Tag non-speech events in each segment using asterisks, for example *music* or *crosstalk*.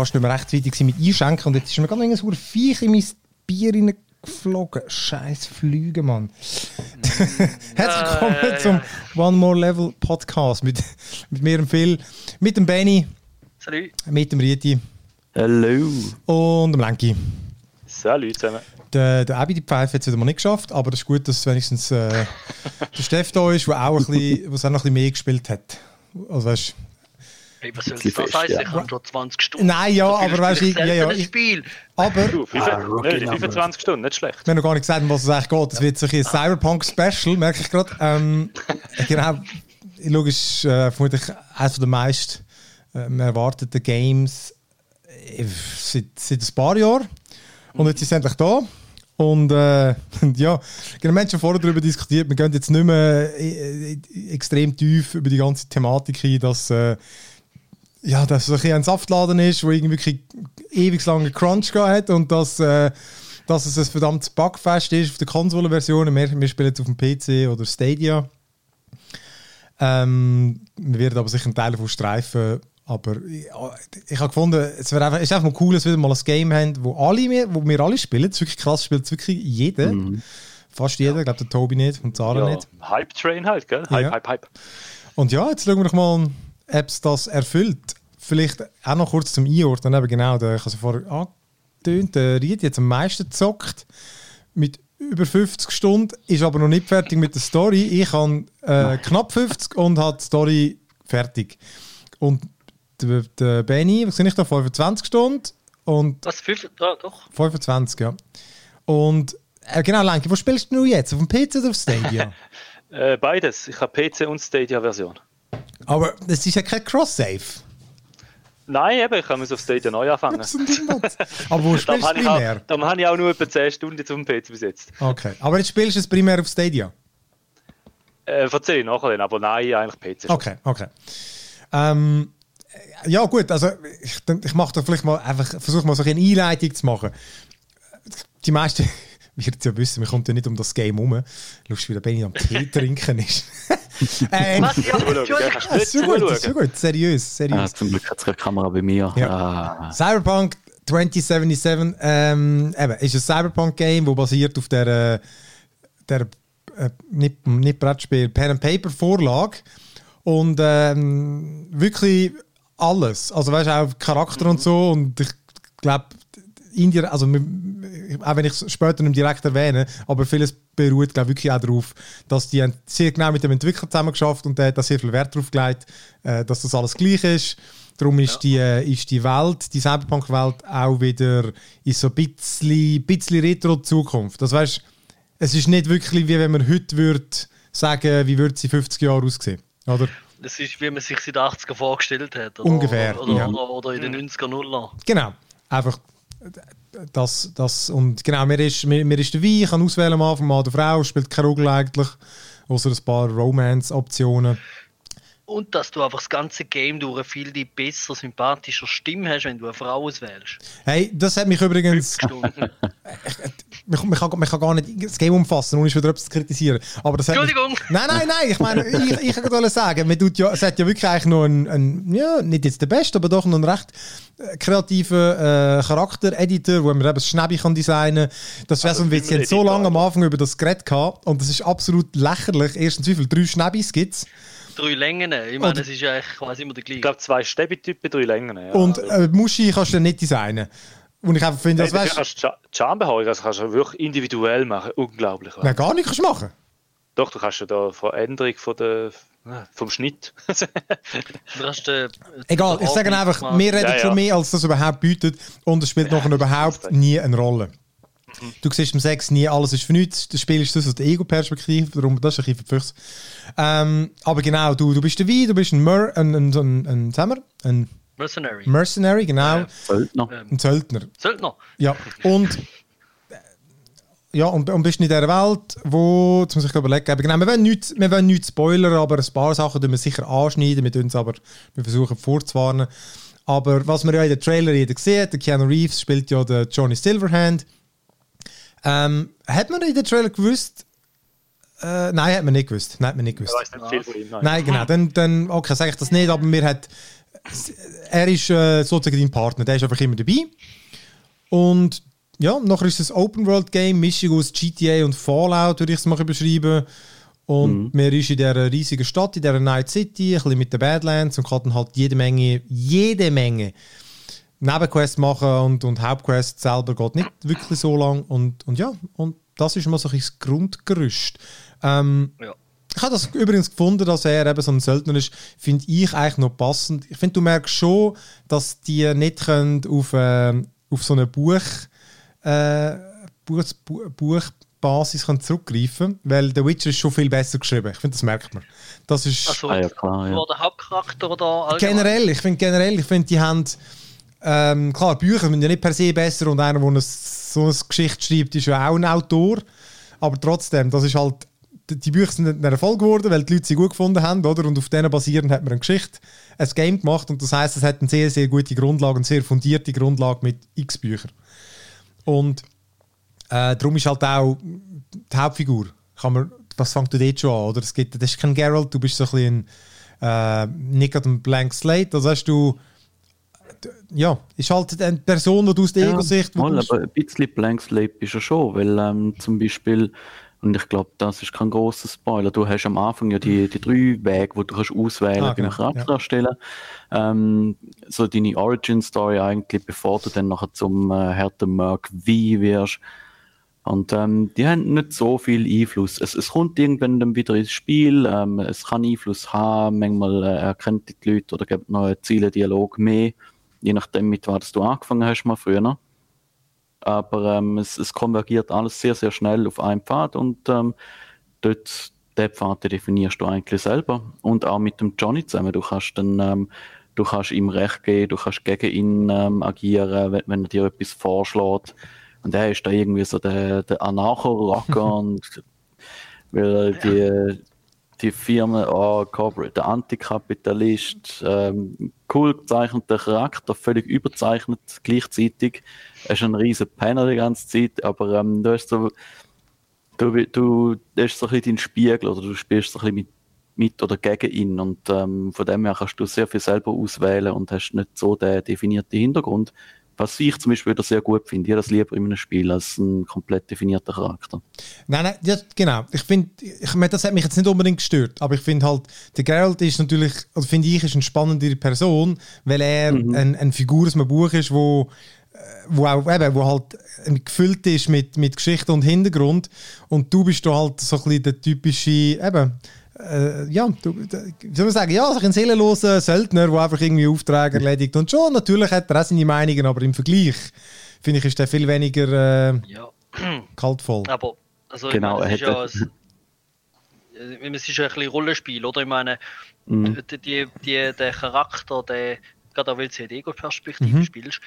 fast nicht mehr rechtzeitig mit Einschenken und jetzt ist mir gerade noch ein Viech in mein Bier reingeflogen. Scheiß Flüge, Mann. *laughs* Herzlich willkommen zum One More Level Podcast mit, mit mir, dem Phil, mit dem Benny, Salut. mit dem Riti Hallo. und dem Lenki. Salut zusammen. Der, der Abi die Pfeife hat es wieder mal nicht geschafft, aber das ist gut, dass wenigstens äh, der Steff da ist, der auch, ein bisschen, was auch noch ein bisschen mehr gespielt hat. Also, weißt, Hey, was soll das heißen? ja. Ich habe schon 20 Stunden. Nein, ja, aber weißt du, ja, ja, ich- Spiel. aber Du, fünf- Ah, Rookie nein, Number. 25 Stunden, nicht schlecht. wir haben noch gar nicht gesagt, um was es eigentlich geht. Es wird sich ein Cyberpunk-Special, merke ich gerade. Ähm, *laughs* genau, logisch, äh, vermutlich eines der meist ähm, erwarteten Games äh, seit, seit ein paar Jahren. Und jetzt ist es endlich da. Und äh, *laughs* ja, genau, wir haben schon vorher darüber diskutiert. Wir gehen jetzt nicht mehr äh, äh, extrem tief über die ganze Thematik ein, dass, äh, ja, dass es ein, ein Saftladen ist, wo irgendwie wirklich ewig lange Crunch hat und dass, äh, dass es ein verdammtes Bugfest ist auf der Konsolenversion. Wir, wir spielen jetzt auf dem PC oder Stadia. Ähm, wir werden aber sicher einen Teil davon streifen. Aber ich, ich habe gefunden, es wäre einfach, es ist einfach mal cool, dass wir wieder mal ein Game haben, wo, alle, wir- wo wir alle spielen. Das ist wirklich krass, spielt es wirklich jeder. Fast jeder. Ich glaube, der Tobi nicht und Zara Ja, nicht. Hype Train halt, gell? Hype, Ja. Hype, Hype. Und ja, jetzt schauen wir doch mal, ob es das erfüllt. Vielleicht auch noch kurz zum Einordnen. Eben genau, der, ich habe es vorher angetönt, der Ried jetzt am meisten gezockt. Mit über 50 Stunden, ist aber noch nicht fertig mit der Story. Ich habe äh, knapp 50 und habe die Story fertig. Und der, der Benny, was sind ich da, 25 Stunden und Was? Fünf? Ja, doch. 25, ja. Und äh, genau, Lenke, wo spielst du jetzt? Auf dem PC oder auf Stadia? *laughs* Äh, beides. Ich habe PC und Stadia-Version. Aber es ist ja kein Cross-Save. Nein, eben, ich muss auf Stadia neu anfangen. Aber wo *laughs* spielst du ich, auch, primär? darum habe ich auch nur etwa 10 Stunden dem PC besetzt. Okay. Aber jetzt spielst du es primär auf Stadia? Äh, erzähle ich nachher dann, aber nein, eigentlich PC. Okay, okay. Ähm, ja gut, also ich, ich mache da vielleicht mal einfach, versuche mal so eine Einleitung zu machen. Die meisten es ja wissen, wir kommen ja nicht um das Game herum. Lustig, wie der Benny am Tee trinken ist. ähm, Was? Ja? Entschuldigung. Ah, so gut, so gut, seriös, seriös. zum Glück hat es keine Kamera bei mir. Ja. Ah. Cyberpunk 2077 ähm, eben, ist ein Cyberpunk-Game, das basiert auf der, äh, der äh, nicht, nicht Brettspiel, Pen-and-Paper-Vorlage. Und ähm, wirklich alles. Also weißt du, auch Charakter und so. Und ich glaube, Indien, also wir- auch wenn ich es später nicht direkt erwähne, aber vieles beruht glaube wirklich auch darauf, dass die sehr genau mit dem Entwickler zusammen geschafft und der hat da sehr viel Wert drauf gelegt, äh, dass das alles gleich ist. Darum ist, die, äh, ist die Welt, die Cyberpunk-Welt auch wieder in so ein bisschen, bisschen Retro-Zukunft. Das weißt, es ist nicht wirklich wie wenn man heute würde sagen, wie würde sie 50 Jahre aussehen, oder? Das ist, wie man sich seit 80er vorgestellt hat. Oder, Ungefähr, Oder, ja. oder, oder in den 90er Nuller. Genau. Einfach das, das und genau, mir ist, mir, mir ist der Wein, kann auswählen am Anfang Mann oder Frau, spielt keine Rolle eigentlich, außer ein paar Romance-Optionen. Und dass du einfach das ganze Game durch eine viel die besser, sympathischer Stimme hast, wenn du eine Frau auswählst. Hey, das hat mich übrigens, Stunden. *laughs* man, man, kann, man kann gar nicht das Game umfassen, ohne wieder etwas zu kritisieren. Aber das hat mich- Entschuldigung. Nein, nein, nein, ich meine, ich, ich kann gerade sagen, man tut ja, es hat ja wirklich eigentlich noch einen, einen ja, nicht jetzt der beste, aber doch noch einen recht äh, kreativen äh, Charakter-Editor, wo man eben das Schnäbi kann designen kann. Das wäre so ein Also Witz, sie haben so lange am? Anfang über das geredet gehabt und das ist absolut lächerlich. Erstens, wie viele? Drei Schnäbis gibt es? Drei Längen. Ich meine, es ist ja eigentlich quasi immer der Ich gleiche. glaube, zwei Stäbetypen, drei Längen. Ja. Und äh, Muschi kannst du dann nicht designen. Und ich einfach finde, das weißt kannst du Cha- Charmbehaarung, also kannst du wirklich individuell machen. Unglaublich. du, gar nicht kannst machen. Doch, du kannst ja da Veränderung von der, vom Schnitt. *laughs* Du hast, äh, Egal, ich sage einfach, wir reden Ja, ja. schon mehr, als das überhaupt bietet. Und es spielt nachher überhaupt das- nie eine Rolle. Du siehst im Sex nie, alles ist für nichts. Das Spiel ist das aus der Ego-Perspektive, darum das ist ein bisschen. Ähm, aber genau, du, du bist der Wie, du bist ein, Mer ein, ein, ein, ein, wir, ein Mercenary. Mercenary, genau, Ja. Söldner. Ähm, ein Söldner. Söldner. Ja, und äh, ja, und, und bist in dieser Welt, wo, jetzt muss ich überlegen, genau, wir wollen nichts, wir wollen nichts spoilern, aber ein paar Sachen tun wir sicher anschneiden, wir, tun's aber, wir versuchen vorzuwarnen. Aber was man ja in den Trailer jeder sieht, der Keanu Reeves spielt ja den Johnny Silverhand. Ähm, hat man in den Trailer gewusst, Äh, nein, hat man nicht gewusst. Nein, hat man nicht gewusst. Ich weiß nicht viel von ihm. Nein. Nein, genau. Dann, dann okay, sage ich das nicht, aber mir hat. er ist äh, sozusagen dein Partner, der ist einfach immer dabei. Und ja, nachher ist es ein Open-World-Game, Mischung aus GTA und Fallout, würde ich es mal beschreiben. Und man ist in dieser riesigen Stadt, in dieser Night City, ein bisschen mit den Badlands und kann dann halt jede Menge, jede Menge Nebenquests machen und, und Hauptquests selber geht nicht wirklich so lang. Und, und ja, und das ist mal so ein bisschen das Grundgerüst. Ähm, Ja. ich habe das übrigens gefunden, dass er eben so ein Söldner ist, finde ich eigentlich noch passend. Ich finde, du merkst schon, dass die nicht können auf, äh, auf so eine Buch, äh, Buch, Bu- Buchbasis können zurückgreifen weil der Witcher ist schon viel besser geschrieben. Ich finde, das merkt man. Das ist Also, Ah, ja, klar, ja. der Hauptcharakter oder allgemein? generell, ich finde generell, ich finde, die haben ähm, klar, Bücher sind ja nicht per se besser und einer, der so eine Geschichte schreibt, ist ja auch ein Autor. Aber trotzdem, das ist halt, die Bücher sind ein Erfolg geworden, weil die Leute sie gut gefunden haben, oder? Und auf denen basierend hat man eine Geschichte, ein Game gemacht und das heißt, es hat eine sehr, sehr gute Grundlage, eine sehr fundierte Grundlage mit x Büchern. Und äh, darum ist halt auch die Hauptfigur. Kann man, was fängt du dort schon an? Oder? Es gibt, das ist kein Geralt, du bist so ein bisschen äh, nicht gerade ein Blank Slate. Also hast du, ja, ist halt eine Person, die du aus der Ja, Ego-Sicht. mal, aber ein bisschen Blank Slate ist er schon, weil ähm, zum Beispiel, und ich glaube, das ist kein großer Spoiler, du hast am Anfang ja die, die drei Wege, wo du kannst auswählen Ah, kannst, deinen genau, Charakter ja. Ähm, so deine Origin-Story eigentlich, bevor du dann nachher zum äh, harten Merc V wirst. Und ähm, die haben nicht so viel Einfluss. Es, es kommt irgendwann dann wieder ins Spiel, ähm, es kann Einfluss haben, manchmal äh, erkennt die Leute oder gibt noch einen Ziele-Dialog mehr, je nachdem, mit was du angefangen hast mal früher. Aber ähm, es, es konvergiert alles sehr, sehr schnell auf einen Pfad und ähm, dort, den Pfad definierst du eigentlich selber. Und auch mit dem Johnny zusammen. Du kannst dann, ähm, du kannst ihm Recht geben, du kannst gegen ihn ähm, agieren, wenn, wenn er dir etwas vorschlägt. Und er ist da irgendwie so der, der Anarcho-Rocker *laughs* und weil die, die Firma, oh, Corporate, der Antikapitalist, ähm, cool gezeichneter Charakter, völlig überzeichnet gleichzeitig. Er ist ein riesen Penner die ganze Zeit, aber ähm, du hast so, du, du, das ist so ein bisschen dein Spiegel oder du spielst so ein bisschen mit, mit oder gegen ihn und ähm, von dem her kannst du sehr viel selber auswählen und hast nicht so den definierten Hintergrund. Was ich zum Beispiel wieder sehr gut finde, ich das lieber in einem Spiel als ein komplett definierter Charakter. Nein, nein, ja, genau. Ich finde, ich das hat mich jetzt nicht unbedingt gestört, aber ich finde halt, der Geralt ist natürlich, also finde ich, ist eine spannendere Person, weil er ein, eine Figur aus einem Buch ist, wo, äh, wo auch eben, wo halt äh, gefüllt ist mit, mit Geschichte und Hintergrund und du bist da halt so ein bisschen der typische, eben, äh, ja, du, soll man sagen, ja, so ein seelenloser Söldner, der einfach irgendwie Aufträge erledigt und schon, natürlich hat er auch seine Meinungen, aber im Vergleich, finde ich, ist der viel weniger äh, Ja, kaltvoll. aber also Genau, ich meine, es ist ja, ein, es ist ja ein bisschen Rollenspiel, oder? Ich meine, Mhm. die, die, die, der Charakter, der, gerade auch weil du in der Ego-Perspektive Mhm. spielst,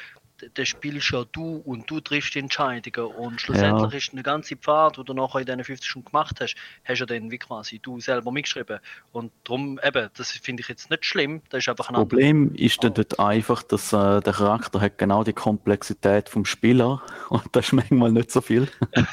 der spielst ja du und du triffst die Entscheidungen und schlussendlich Ja. ist eine ganze Pfad, die du nachher in diesen 50 Stunden gemacht hast, hast ja dann wie quasi du selber mitgeschrieben und darum eben, das finde ich jetzt nicht schlimm, das ist einfach ein Das Problem ist dann dort einfach, dass äh, der Charakter hat genau die Komplexität vom Spieler *laughs* und das ist manchmal nicht so viel. *laughs*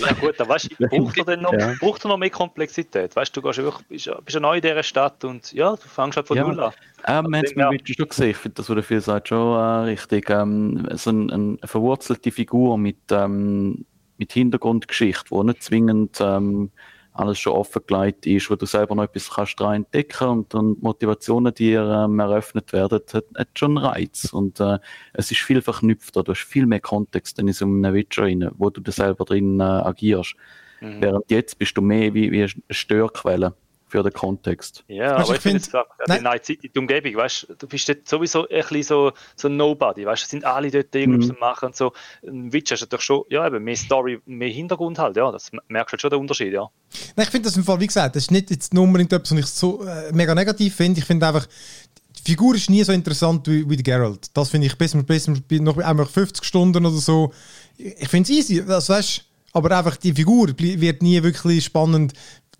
Ja gut, dann weißt du, *laughs* braucht er denn noch, Ja. braucht er noch mehr Komplexität? Weißt du, du gehst ja wirklich, bist, ja- bist ja neu in dieser Stadt und ja, du fängst halt von Ja. null an. Ähm, wir haben es mit schon gesehen, ich finde das, was der viel sagt, schon äh, richtig. Ähm, so ein, ein, eine verwurzelte Figur mit, ähm, mit Hintergrundgeschichte, wo nicht zwingend ähm, alles schon offengelegt ist, wo du selber noch etwas kannst dran entdecken und, und Motivationen dir ähm, eröffnet werden, hat, hat schon einen Reiz. Und äh, es ist viel verknüpfter, du hast viel mehr Kontext in so einem Witcher rein, wo du da selber drin äh, agierst. Mhm. Während jetzt bist du mehr wie, wie eine Störquelle für den Kontext. Ja, Also aber ich ich finde die Night City, die Umgebung, weißt du, du bist dort sowieso ein bisschen so, so ein Nobody, weißt du, es sind alle dort irgendwas Mhm. machen und so. Ein Witcher ist natürlich schon, ja, eben mehr Story, mehr Hintergrund halt, ja, das merkst du halt schon den Unterschied, ja. Nein, ich finde das im Fall, wie gesagt, das ist nicht jetzt nur unbedingt etwas, was ich so äh, mega negativ finde. Ich finde einfach, die Figur ist nie so interessant wie, wie Geralt. Das finde ich bis, bis, bis noch einmal 50 Stunden oder so. Ich finde es easy, das weißt, aber einfach die Figur wird nie wirklich spannend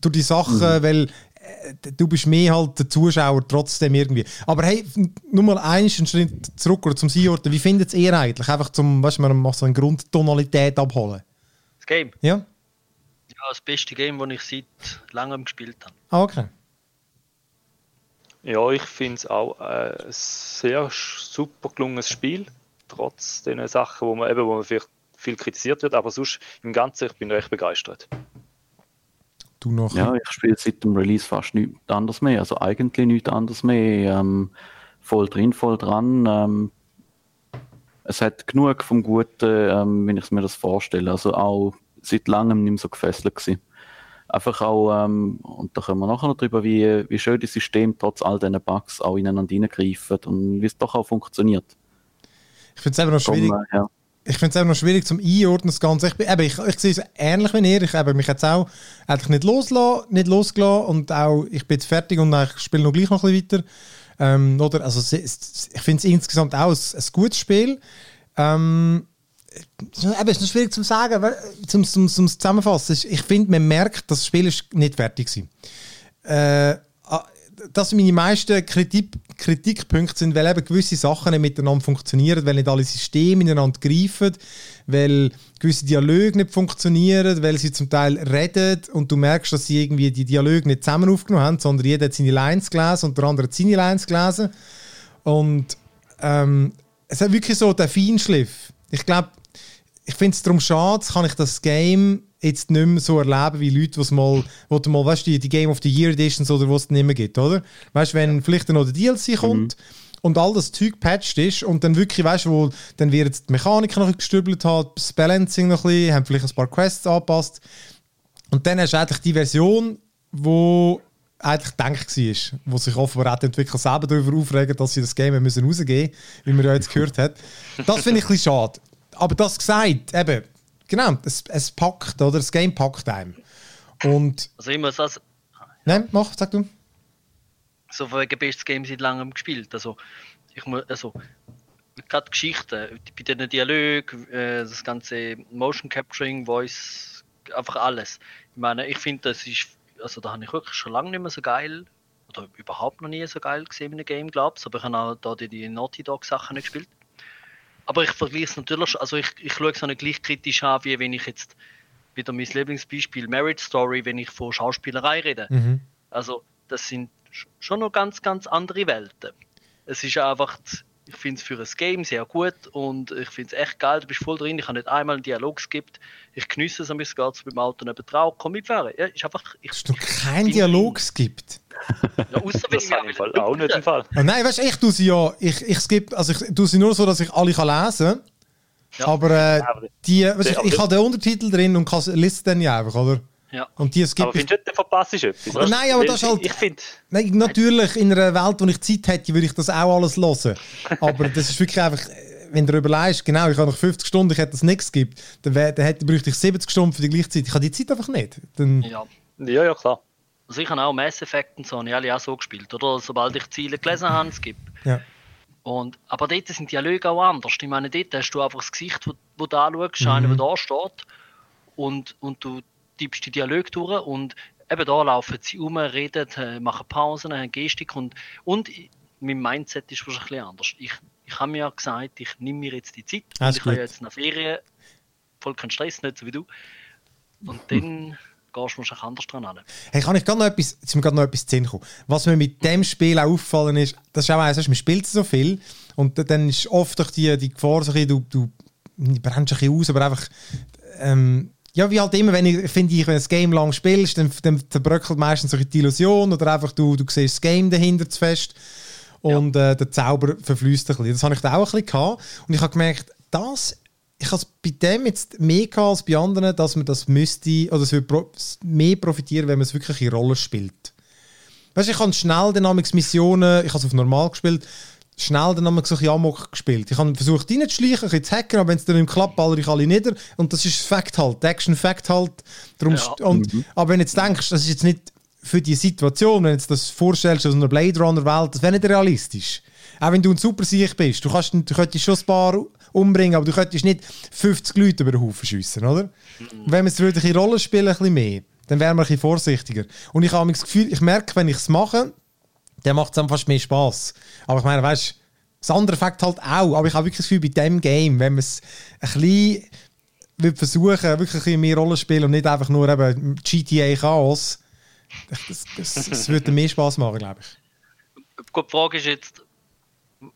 durch die Sachen, weil äh, du bist mehr halt der Zuschauer trotzdem irgendwie. Aber hey, nur mal einen Schritt zurück oder zum Seeorten. Wie findet ihr eigentlich? Einfach zum, weißt du, man mal so eine Grundtonalität abholen. Das Game. Ja? Ja, das beste Game, das ich seit langem gespielt habe. Ah, okay. Ja, ich finde es auch ein sehr super gelungenes Spiel, trotz den Sachen, wo man eben, wo man vielleicht viel kritisiert wird, aber sonst im Ganzen, ich bin recht begeistert. Du noch? Ja, ich spiele seit dem Release fast nichts anderes mehr, also eigentlich nichts anderes mehr. Ähm, voll drin, voll dran. Ähm, es hat genug vom Guten, ähm, wenn ich mir das vorstelle. Also auch seit langem nicht mehr so gefesselt gewesen. Einfach auch, ähm, und da kommen wir nachher noch drüber, wie, wie schön das System trotz all diesen Bugs auch ineinander hineingreift und wie es doch auch funktioniert. Ich finde es einfach noch schwierig. Komm, äh, ja. Ich finde es einfach noch schwierig zum Einordnen, das Ganze. Ich, bin, eben, ich, ich sehe es ähnlich wie ihr. Ich habe mich jetzt auch eigentlich nicht losgelassen, nicht losgelassen und auch, ich bin jetzt fertig und ich spiele noch gleich noch ein bisschen weiter. Ähm, oder, also, ich finde es insgesamt auch ein, ein gutes Spiel. Ähm, es ist noch schwierig zu sagen, zum, zum, zum Zusammenfassen. Ich finde, man merkt, das Spiel ist nicht fertig war. Äh, das meine meisten Kritik, Kritikpunkte, sind, weil eben gewisse Sachen nicht miteinander funktionieren, weil nicht alle Systeme ineinander greifen, weil gewisse Dialoge nicht funktionieren, weil sie zum Teil reden und du merkst, dass sie irgendwie die Dialoge nicht zusammen aufgenommen haben, sondern jeder hat seine Lines gelesen und der andere hat seine Lines gelesen. Und ähm, es hat wirklich so den Feinschliff. Ich glaube, ich finde es darum schade, kann ich das Game jetzt nicht mehr so erleben wie Leute, die mal, wo du mal, weißt du, die Game of the Year Editions oder was es nicht mehr gibt, oder? Weißt du, wenn vielleicht noch der DLC kommt mhm. und all das Zeug patched ist und dann wirklich, weißt du, wo dann wird die Mechanik noch gestübelt hat, das Balancing noch ein bisschen, haben vielleicht ein paar Quests angepasst und dann hast du eigentlich die Version, wo eigentlich gedacht war, wo sich offenbar auch die Entwickler selber darüber aufregen, dass sie das Game müssen rausgeben müssen, wie man ja jetzt gehört hat. Das finde ich ein bisschen schade. Aber das gesagt, eben, genau, es, es packt, oder? Das Game packt einem. Und. Also ich muss das. Nein, mach, sag du. So wegen bestes Game seit langem gespielt. Also, ich muss, also, gerade Geschichten, bei den Dialogen, äh, das ganze Motion Capturing, Voice, einfach alles. Ich meine, ich finde, das ist, also da habe ich wirklich schon lange nicht mehr so geil oder überhaupt noch nie so geil gesehen in einem Game, glaube ich. Aber ich habe auch da die, die Naughty Dog Sachen nicht gespielt. Aber ich vergleiche es natürlich, also ich, ich schaue es auch nicht gleich kritisch an, wie wenn ich jetzt wieder mein Lieblingsbeispiel Marriage Story, wenn ich von Schauspielerei rede. Mhm. Also das sind schon noch ganz, ganz andere Welten. Es ist einfach, ich finde es für ein Game sehr gut und ich finde es echt geil, du bist voll drin, ich habe nicht einmal einen Dialog skippt, ich genieße es ein bisschen, geht mit dem Auto neben drauf, komm mitfahren. Ja, ist einfach, ich, Dass du keinen Dialog skippt? Ja, außer wenn das ich Fall auch nicht im Fall. Nein, weißt du, ich tue sie ja, ich, ich skip, also ich tue sie nur so, dass ich alle kann lesen kann. Ja. Aber, äh, die, weißt, ich, ich habe den Untertitel drin und kann lesen dann ja einfach, oder? Ja. Und die skip aber findest du nicht, verpasst ist etwas? Nein, aber das ist halt... Ich finde... Nein, natürlich, in einer Welt, wo ich Zeit hätte, würde ich das auch alles hören. Aber das ist wirklich einfach... Wenn du überlegst, genau, ich habe noch 50 Stunden, ich hätte das nichts gibt, dann, wär, dann hätte, bräuchte ich 70 Stunden für die gleiche Zeit. Ich habe die Zeit einfach nicht. Dann, ja. ja, ja, klar. Also ich habe auch Mass Effect und so, habe ich alle auch so gespielt, oder? Sobald ich Ziele gelesen habe, es gibt. Ja. Und, aber dort sind die Dialoge auch anders. Ich meine, dort hast du einfach das Gesicht, wo, wo du anschaust, mhm. einer, der da steht, und, und du tippst die Dialoge durch und eben da laufen sie um, reden, äh, machen Pausen, haben Gestik und, und mein Mindset ist wahrscheinlich anders. Ich, ich habe mir ja gesagt, ich nehme mir jetzt die Zeit. ich habe jetzt eine Ferien, voll keinen Stress, nicht so wie du. Und dann *laughs* gehst du wahrscheinlich anders dran an. Hey, kann ich gerade noch etwas, jetzt mir gerade noch etwas Sinn kommen. Was mir mit dem Spiel auch aufgefallen ist, das ist auch eins, man spielt so viel und dann ist oft doch die, die Gefahr so ein bisschen, du, du brennst ein bisschen aus, aber einfach, ähm, ja, wie halt immer, wenn ich, finde ich, wenn du ein Game lang spielst, dann, dann zerbröckelt meistens so die Illusion oder einfach du, du siehst das Game dahinter zu fest und ja. äh, der Zauber verfließt ein bisschen. Das habe ich da auch ein bisschen gehabt und ich habe gemerkt, das ich habe es bei dem jetzt mehr gehabt als bei anderen, dass man das müsste, oder es würde mehr profitieren, wenn man es wirklich in Rolle spielt. Weißt du, ich habe schnell Dynamics Missionen, ich habe es auf normal gespielt, schnell dann so ein Amok gespielt. Ich habe versucht reinzuschleichen, ein zu hacken, aber wenn es dann im klappt, baller ich alle nieder. Und das ist Fact halt, Action Fact halt. Darum ja. und, mhm. Aber wenn du jetzt denkst, das ist jetzt nicht für die Situation, wenn du jetzt das vorstellst aus einer Blade Runner Welt, das wäre nicht realistisch. Auch wenn du ein super Sieg bist, du, kannst, du könntest schon ein paar umbringen, aber du könntest nicht 50 Leute über den Haufen schiessen, oder? Mhm. Wenn wir es würde in Rollen spielen, ein bisschen mehr, dann wären wir ein bisschen vorsichtiger. Und ich habe das Gefühl, ich merke, wenn ich es mache, dann macht es dann fast mehr Spaß. Aber ich meine, weißt du, das andere Fakt halt auch, aber ich habe wirklich das Gefühl, bei diesem Game, wenn man es ein bisschen will versuchen, wirklich ein mehr Rollen spielen und nicht einfach nur eben GTA Chaos, das, das, das würde mehr Spaß machen, glaube ich. die Frage ist jetzt,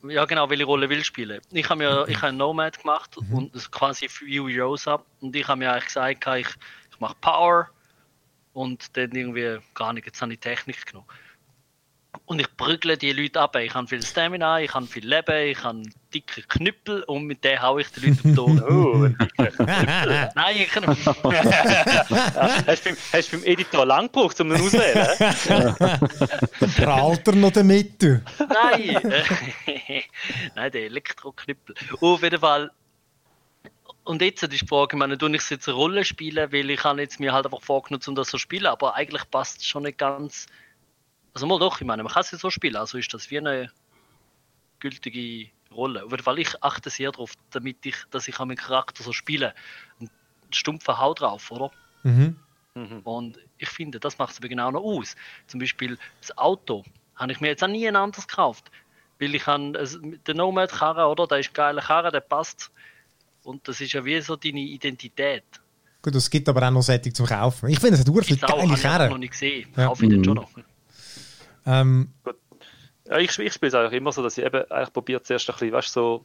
ja genau, welche Rolle will ich spielen. Ich habe mir, ich habe Nomad gemacht Mhm. und quasi View Rosa und ich habe mir eigentlich gesagt, ich, ich mache Power und dann irgendwie gar nicht, jetzt habe ich Technik genommen. Und ich prügle die Leute ab. Ich habe viel Stamina, ich habe viel Leben, ich habe dicke Knüppel und mit denen haue ich die Leute um die Ohren. *laughs* Oh, *laughs* Nein, ich kann *laughs* hast, du beim, hast du beim Editor lang gebraucht, um ihn auszuwählen? Prahlt er noch damit? Nein! Nein, der Elektroknüppel. Auf jeden Fall. Und jetzt ist die Frage, ich meine, tue ich jetzt eine Rolle spielen, weil ich habe jetzt mir halt einfach vorgenommen, um das so zu spielen, aber eigentlich passt es schon nicht ganz. Also mal doch, ich meine, man kann es ja so spielen, also ist das wie eine gültige Rolle. Auf jeden Fall, ich achte sehr darauf, damit ich, dass ich meinen Charakter so spiele. Ein stumpfer Hau drauf, oder? Mhm. Und ich finde, das macht es aber genau noch aus. Zum Beispiel das Auto habe ich mir jetzt auch nie ein anderes gekauft. Weil ich habe den Nomad-Karren, oder? Der ist ein geiler Karren, der passt. Und das ist ja wie so deine Identität. Gut, es gibt aber auch noch Sättig zum Kaufen. Ich finde, es hat auch, geile habe ich aber noch nicht gesehen. Ja. Kaufe ich den Mhm. schon noch. Ähm, Ja, ich, ich spiele es eigentlich immer so, dass ich eben eigentlich probiere zuerst ein bisschen, weißt, so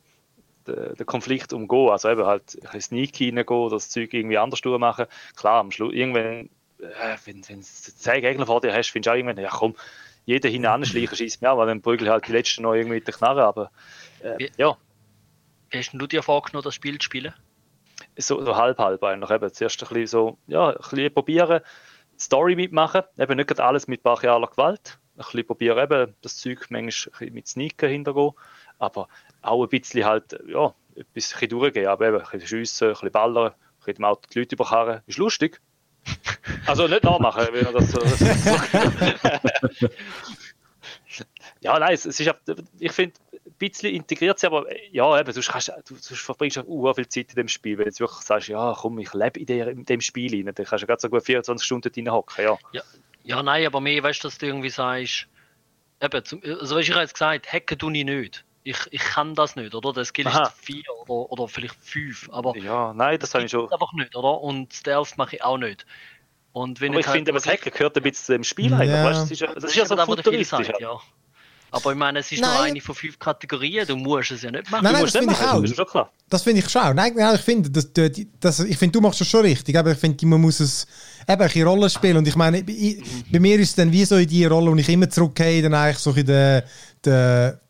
den, den Konflikt umgehen. Also eben halt ein bisschen sneaky reingehen, das Zeug irgendwie anders machen. Klar, am Schluss, irgendwann, äh, wenn, wenn du zwei Gegner vor dir hast, findest du auch irgendwann, ja komm, jeder hinten anschleichen schießt mir an, weil dann prügel ich halt die letzten noch irgendwie mit der Knarre. Aber äh, Wie- ja, Wie hast du dir vorgenommen, das Spiel zu spielen? so, so halb halb eigentlich. Eben zuerst ein bisschen so, ja, ein bisschen probieren, Story mitmachen, eben nicht gerade alles mit brachialer Gewalt. Ein bisschen probieren, eben das Zeug manchmal mit Sneaken hintergehen, aber auch ein bisschen halt, ja, etwas durchgehen, aber eben ein bisschen schiessen, ein bisschen ballern, ein bisschen im Auto die Leute überkarren. Ist lustig. *laughs* Also nicht nachmachen, wenn er das so. *laughs* ja, nein, es, es ist, ich finde, ein bisschen integriert sie, aber ja, eben, sonst, kannst, du- sonst verbringst du auch viel Zeit in dem Spiel. Wenn du jetzt wirklich sagst, ja, komm, ich lebe in, der, in dem Spiel rein, dann kannst du gerade so gut 24 Stunden drin hocken, ja. Ja, ja nein, aber mehr, weißt du, dass du irgendwie sagst, eben, zum, also weißt, du, ich habe jetzt gesagt, hacken tue ich nicht. Ich, ich kann das nicht, oder? Der Skill Aha. 4 oder, oder vielleicht 5, aber Ja, nein, das habe ich schon. einfach nicht, oder? Und Stealth mache ich auch nicht. Und wenn Aber ich halt finde, das Hacken gehört ein bisschen zu dem Spiel eigentlich, Ja. weißt du? Das ist ja, das ist ja so aber der futuristisch. Ja. Aber ich meine, es ist nur Nein. eine von fünf Kategorien, du musst es ja nicht machen. Nein, Du nein, musst das nicht finde ich auch. das ist schon klar. Das finde ich schon. Nein, nein, ich finde, das, das, ich finde, du machst es schon richtig, aber ich finde, man muss es eben ein bisschen Rollen spielen. Und ich meine, ich, bei mir ist es dann wie so in die Rolle, wo ich immer zurückgehe, dann eigentlich so in der, der,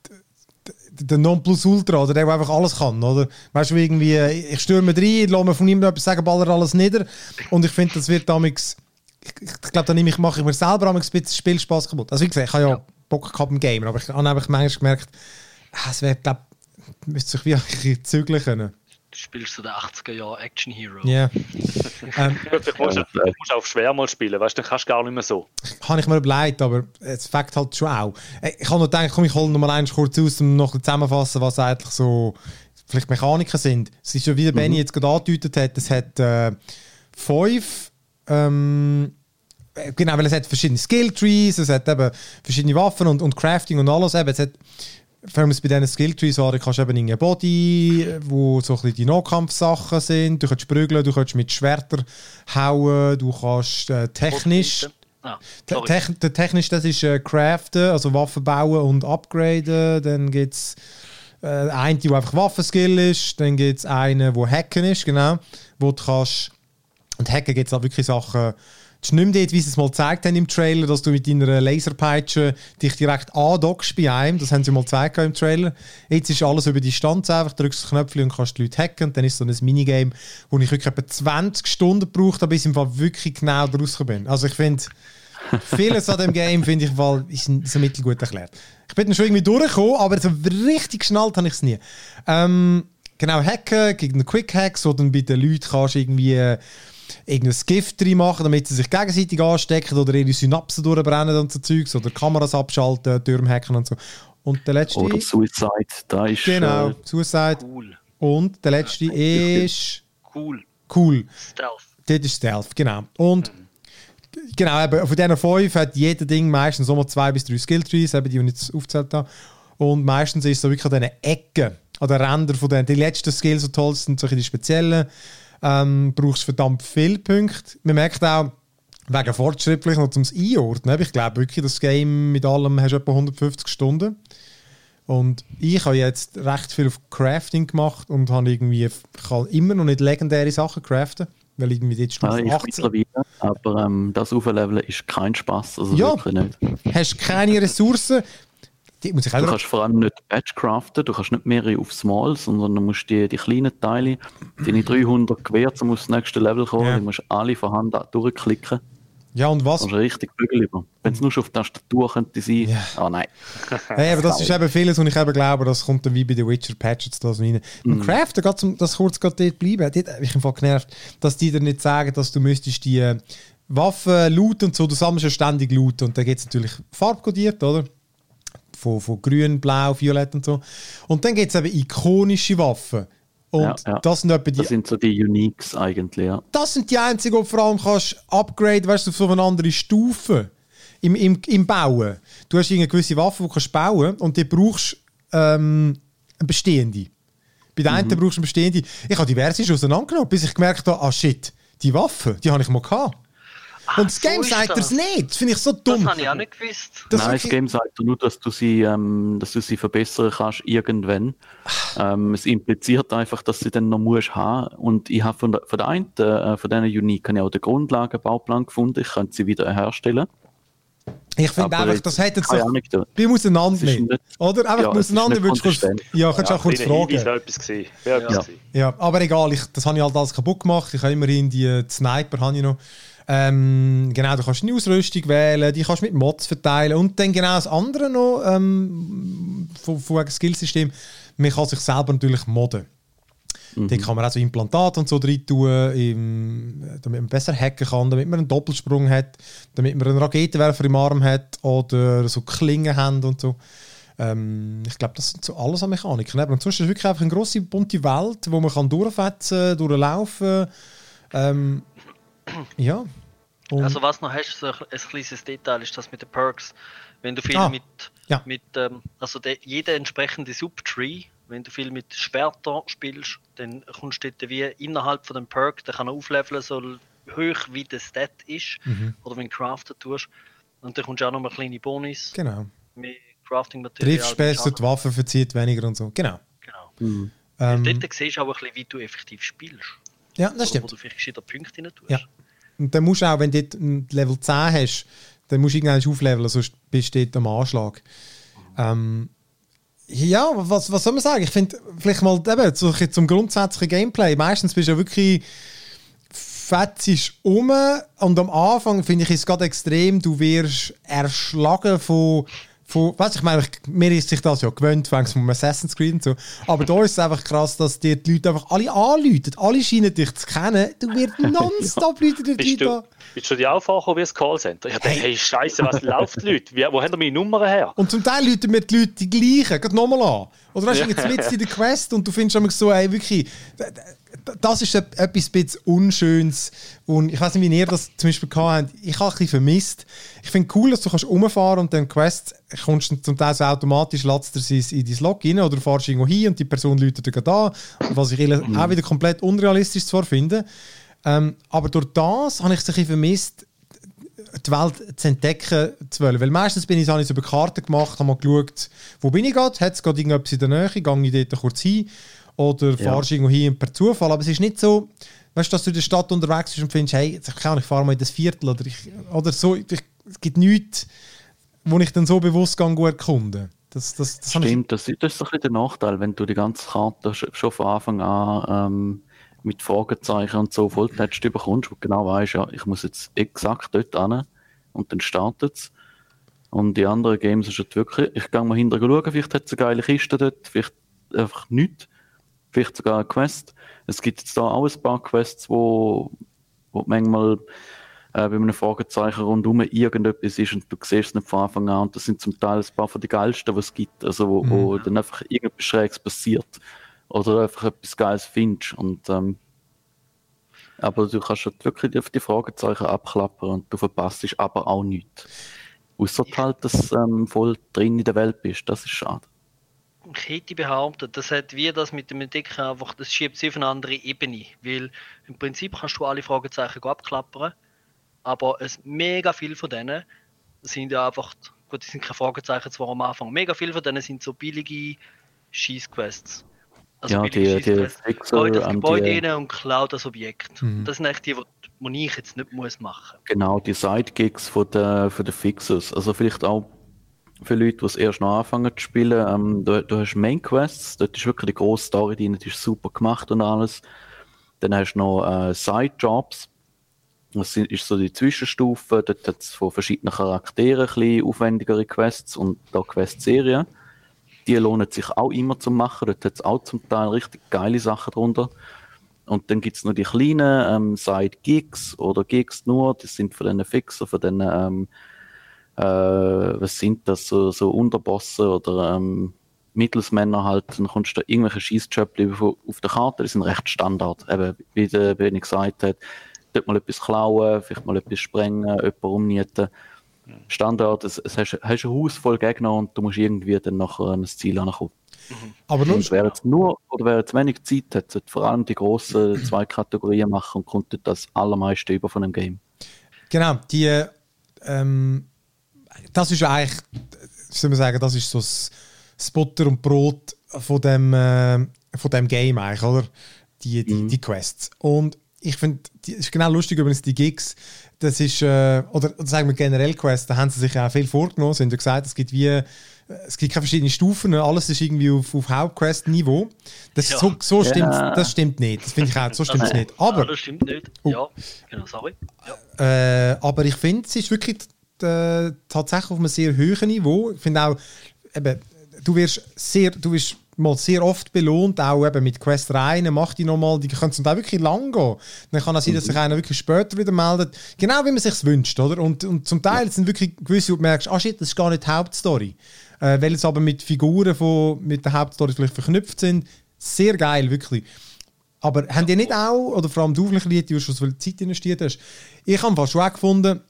der Nonplusultra, oder der, der einfach alles kann, oder? Weißt du, wie irgendwie, ich stürme rein, lasse mir von niemandem etwas sagen, baller alles nieder. Und ich finde, das wird damals, ich, ich glaube, dann nehme ich, mache ich mir selber ein bisschen Spielspaß kaputt. Also wie gesagt, ich habe ja, Bock gehabt im Gamer, aber ich habe einfach manchmal gemerkt, ah, es wäre, glaube müsste sich wie *laughs* ein bisschen zügeln können. Du spielst so den 80er Jahre Action Hero. Ja. *laughs* ähm, Vielleicht musst du musst du auf schwer mal spielen, weißt du, dann kannst du gar nicht mehr so. habe ich mir überlegt, aber es fängt halt schon auch. Äh, Ich habe noch gedacht, komm, ich hole noch mal eins kurz aus, um noch zusammenfassen, was eigentlich so vielleicht Mechaniken sind. Es ist ja, wie der Benny jetzt gerade angedeutet hat, es hat äh, fünf ähm, äh, genau, weil es hat verschiedene Skill-Trees, es hat eben verschiedene Waffen und, und Crafting und alles. Eben, es hat, vor allem bei diesen Skill-Trees war, du kannst eben in Body, wo so ein bisschen die Nahkampfsachen sind, du kannst prügeln, du kannst mit Schwertern hauen, du kannst äh, technisch... Ah, Te der technisch, das ist äh, Craften, also Waffen bauen und upgraden. Dann gibt es äh, eine, die einfach Waffenskill ist. Dann gibt es eine, wo Hacken ist, genau. Wo du kannst. Und Hacken gibt es auch wirklich Sachen. Ist nicht mehr dort, wie sie es mal gezeigt haben im Trailer, dass du mit deiner Laserpeitsche dich direkt andockst bei einem. Das haben sie mal gezeigt im Trailer. Jetzt ist alles über Distanz einfach. drückst das Knöpfchen und kannst die Leute hacken. Und dann ist so ein Minigame, wo ich wirklich etwa 20 Stunden gebraucht habe, bis ich im Fall wirklich genau da rausgekommen bin. Also ich finde, vieles an dem Game finde ich im Fall ist so mittelgut erklärt. Ich bin dann schon irgendwie durchgekommen, aber so richtig geschnallt habe ich es nie. Ähm, genau, Hacken gegen einen Quick Hack, so dann bei den Leuten kannst irgendwie äh, irgendein Gift reinmachen, damit sie sich gegenseitig anstecken oder ihre Synapsen durchbrennen und so Zeugs oder Kameras abschalten, Türme hacken und so. Und der letzte... Oder Suicide, da ist. genau, Äh, Suicide. Cool. Und der letzte ist... Cool. Cool. Stealth. Das ist Stealth, genau. Und genau, eben, von diesen fünf hat jeder Ding meistens immer zwei bis drei Skilltrees, eben die, die ich jetzt aufgezählt habe. Und meistens ist es so wirklich an diesen Ecken, an den Rändern von den, die letzten Skills, die toll sind, solche die speziellen, ähm, brauchst verdammt viele Punkte. Man merkt auch, wegen fortschrittlich noch zum Einordnen. Ich glaube wirklich, das Game mit allem hast du etwa 150 Stunden. Und ich habe jetzt recht viel auf Crafting gemacht und habe irgendwie, kann immer noch nicht legendäre Sachen craften, weil irgendwie jetzt Ja, Stufe ich 18 mittlerweile, aber ähm, das Aufleveln ist kein Spaß, also Ja. hast keine Ressourcen. Die muss ich Du kannst vor allem nicht Batch craften, du kannst nicht mehrere aufs Mal, sondern du musst die, die kleinen Teile, deine 300 Gewehr, um aufs nächste Level kommen, Ja. die musst alle von Hand an durchklicken. Ja, und was? Das ist richtig Bügel über. Wenn es nur schon auf der Tastatur könnte sein, Ja. ah nein. Hey, aber das ist eben vieles, und ich eben glaube, das kommt dann wie bei The Witcher Patches da so rein. Beim Mhm. Craften, zum, das kurz gerade dort bleiben, dort habe ich im Fall genervt, dass die dir nicht sagen, dass du müsstest die äh, Waffen looten und so, du sammelst ja ständig looten und dann gibt es natürlich farbkodiert, oder? Von, von grün, blau, violett und so. Und dann gibt es eben ikonische Waffen. Und Ja, ja. das sind etwa die Das sind so die Uniques eigentlich, ja. das sind die einzigen, die du vor allem kannst upgraden, weißt du, auf so eine andere Stufe im, im, im Bauen. Du hast eine gewisse Waffe, die du kannst bauen und die brauchst ähm, eine bestehende. Bei der einen brauchst du eine bestehende. Ich habe diverse schon auseinandergenommen, bis ich gemerkt habe, ah shit, die Waffe, die habe ich mal gehabt. Und das so Game ist sagt das. das nicht. Das finde ich so Das dumm. habe ich auch nicht gewusst. Das Nein, das Game sagt nur, dass du sie, ähm, dass du sie verbessern kannst irgendwann. Ähm, es impliziert einfach, dass sie dann noch musst haben. Und ich habe von der, von der einen, äh, von diesen Unique, habe ich auch den Grundlagenbauplan gefunden. Ich könnte sie wieder herstellen. Ich finde einfach, das hätte jetzt keine so Ahnung, da- wie auseinander Es ist nehmen. nicht- Oder? Einfach Ja, es ist auseinander nicht würdest du kurz. Ja, kannst du auch kurz fragen. Hinweis etwas gewesen. Wäre etwas Ja. gewesen. Ja, aber egal, ich, das habe ich halt alles kaputt gemacht. Ich habe immerhin die äh, Sniper habe ich noch. Ähm, genau, du kannst eine Ausrüstung wählen, die kannst du mit Mods verteilen und dann genau das andere noch ähm, von, von Skillsystem. Man kann sich selber natürlich modden. Da kann man auch so Implantate und so drin tun, im, damit man besser hacken kann, damit man einen Doppelsprung hat, damit man einen Raketenwerfer im Arm hat oder so Klingen haben und so. Ähm, ich glaube, das sind so alles an Mechaniken. Und sonst ist es wirklich einfach eine grosse, bunte Welt, wo man kann durchfetzen, durchlaufen. Ähm, ja. Und, Also was noch hast, so ein, ein kleines Detail ist das mit den Perks. Wenn du viel Ah, mit, ja. mit ähm, also der, jeder entsprechende Subtree, wenn du viel mit Schwertern spielst, dann kommst du dort wie innerhalb von dem Perk, der kann er aufleveln, so hoch wie der Stat ist. Mhm. Oder wenn du craften tust. Und dann kommst du auch noch mal kleine Bonus, genau. mehr Crafting-Material. Triffst besser, die Waffe verzieht weniger und so. Genau. Genau. Mhm. Ähm, Dort siehst du auch ein bisschen, wie du effektiv spielst. Ja, das Wo stimmt. du vielleicht gescheiter Punkte rein tust. Ja. Und dann musst du auch, wenn du dort Level 10 hast, dann musst du irgendwann aufleveln, sonst bist du dort am Anschlag. Ähm, ja, was, was soll man sagen? Ich finde, vielleicht mal eben, so zum grundsätzlichen Gameplay. Meistens bist du ja wirklich fetzig um und am Anfang finde ich es gerade extrem, du wirst erschlagen von von, weißt, ich meine, ich, mir ist sich das ja gewöhnt, fängst vom Assassin's Creed und so. Aber da ist es einfach krass, dass dir die Leute einfach alle anrufen. Alle scheinen dich zu kennen. Du wirst *laughs* *laughs* nonstop Leute dir Bist du, bist du dir auch vorgekommen wie ein Callcenter? Ich dachte, hey, hey Scheiße, was läuft, Leute? Wie, wo haben meine Nummer her? Und zum Teil rufen mir die Leute die gleichen, gerade nochmal an. Oder hast du jetzt mitten in der Quest und du findest immer so, ey, wirklich, das ist et- etwas bisschen Unschönes. Und ich weiß nicht, wie ihr das zum Beispiel gehabt habt. Ich habe ein bisschen vermisst. Ich finde cool, dass du kannst rumfahren und dann Quest kommst du zum Teil so automatisch, latzt er sie in dein Log rein oder fahrst irgendwo hin und die Person läutet dir gerade an. Was ich ehrlich- auch wieder komplett unrealistisch zwar finde. Ähm, aber durch das habe ich es ein bisschen vermisst, die Welt zu entdecken zu wollen. Weil meistens bin ich, habe ich so über Karten gemacht, habe mal geschaut, wo bin ich gerade, hat es gerade irgendetwas in der Nähe, gehe ich dort kurz hin oder Ja. fahrst irgendwo hin per Zufall. Aber es ist nicht so, weißt du, dass du in der Stadt unterwegs bist und findest, hey, jetzt kann ich fahre mal in das Viertel oder, ich, oder so. Ich, es gibt nichts, wo ich dann so bewusst gehe, gut erkunden. Das, das, das Stimmt, das, das ist ein bisschen der Nachteil, wenn du die ganze Karte sch- schon von Anfang an ähm, mit Fragezeichen und so volltätscht bekommst und genau weißt, ja, ich muss jetzt exakt dort hin und dann startet es. Und die anderen Games ist es wirklich, ich gehe mal hinterher schauen, vielleicht hat es eine geile Kiste dort, vielleicht einfach nichts, vielleicht sogar eine Quest. Es gibt jetzt da auch ein paar Quests, wo, wo manchmal äh, bei einem Fragezeichen rundum irgendetwas ist und du siehst es nicht von Anfang an. Und das sind zum Teil ein paar von den geilsten, die es gibt. Also wo, wo dann einfach irgendetwas Schräges passiert. Oder einfach etwas Geiles findest. Und, ähm, aber du kannst halt wirklich auf die Fragezeichen abklappern und du verpasst aber auch nichts. Außer halt, dass du ähm, voll drin in der Welt bist. Das ist schade. Ich hätte behauptet, das hat wie das mit dem Entdecken einfach, das schiebt sich auf eine andere Ebene. Weil im Prinzip kannst du alle Fragezeichen abklappern aber es, mega viel von denen sind ja einfach, gut, die sind keine Fragezeichen zwar am Anfang, mega viel von denen sind so billige Schießquests. Also ja, die, die Fixer, das Gebäude die, und klaut das Objekt. Mhm. Das sind eigentlich die, die ich jetzt nicht muss machen Genau, die Sidegigs von der, von der Fixers. Also vielleicht auch für Leute, die es erst noch anfangen zu spielen. Ähm, du, du hast Main Quests, dort ist wirklich die grosse Story drin, die ist super gemacht und alles. Dann hast du noch äh, Side Jobs. Das ist so die Zwischenstufe. Dort hat es von verschiedenen Charakteren ein bisschen aufwendigere Quests und da Quest-Serien. Die lohnen sich auch immer zu machen. Dort hat es auch zum Teil richtig geile Sachen drunter. Und dann gibt es noch die kleinen ähm, Side-Gigs oder Gigs nur. Die sind von den Fixer, von den, ähm, äh, was sind das, so, so Unterbosse oder ähm, Mittelsmänner halt, dann kommst du da irgendwelche Schießschöpfe auf der Karte, die sind recht Standard. Eben, wie der Benny gesagt hat, dort mal etwas klauen, vielleicht mal etwas sprengen, jemanden umnieten. Standard, es, es hast, hast ein Haus voll Gegner und du musst irgendwie dann nachher an das Ziel ankommen. Aber nur, wer jetzt nur oder wer jetzt wenig Zeit hat, sollte vor allem die grossen *laughs* zwei Kategorien machen und kommt das allermeiste über von einem Game. Genau, die ähm, das ist eigentlich, soll man sagen, das ist so das das Butter und Brot von dem, äh, von dem Game eigentlich, oder? Die, die, mhm. die Quests. Und ich finde, es ist genau lustig übrigens, die Gigs, das ist, äh, oder sagen wir generell Quests, da haben sie sich auch viel vorgenommen, sie haben ja gesagt, es gibt wie, es gibt keine verschiedenen Stufen, alles ist irgendwie auf, auf Hauptquest-Niveau. Das, ja. so, so stimmt, ja. das stimmt nicht, das finde ich auch, so stimmt es nicht. Aber, ja, das stimmt nicht, oh. ja, genau, sorry. Ja. Äh, aber ich finde, es ist wirklich äh, tatsächlich auf einem sehr hohen Niveau. Ich finde auch, eben, du wirst sehr, du wirst mal sehr oft belohnt, auch eben mit Quest rein, mach die nochmal, die können zum Teil wirklich lang gehen. Dann kann es sein, dass sich mhm. einer wirklich später wieder meldet. Genau wie man sich wünscht, oder? Und, und zum Teil ja. sind wirklich gewisse, wo du merkst, ah shit, das ist gar nicht die Hauptstory. Äh, weil es aber mit Figuren von, mit der Hauptstory vielleicht verknüpft sind. Sehr geil, wirklich. Aber haben die nicht auch, oder vor allem du vielleicht, die schon so viel Zeit investiert hast, ich habe fast schon gefunden,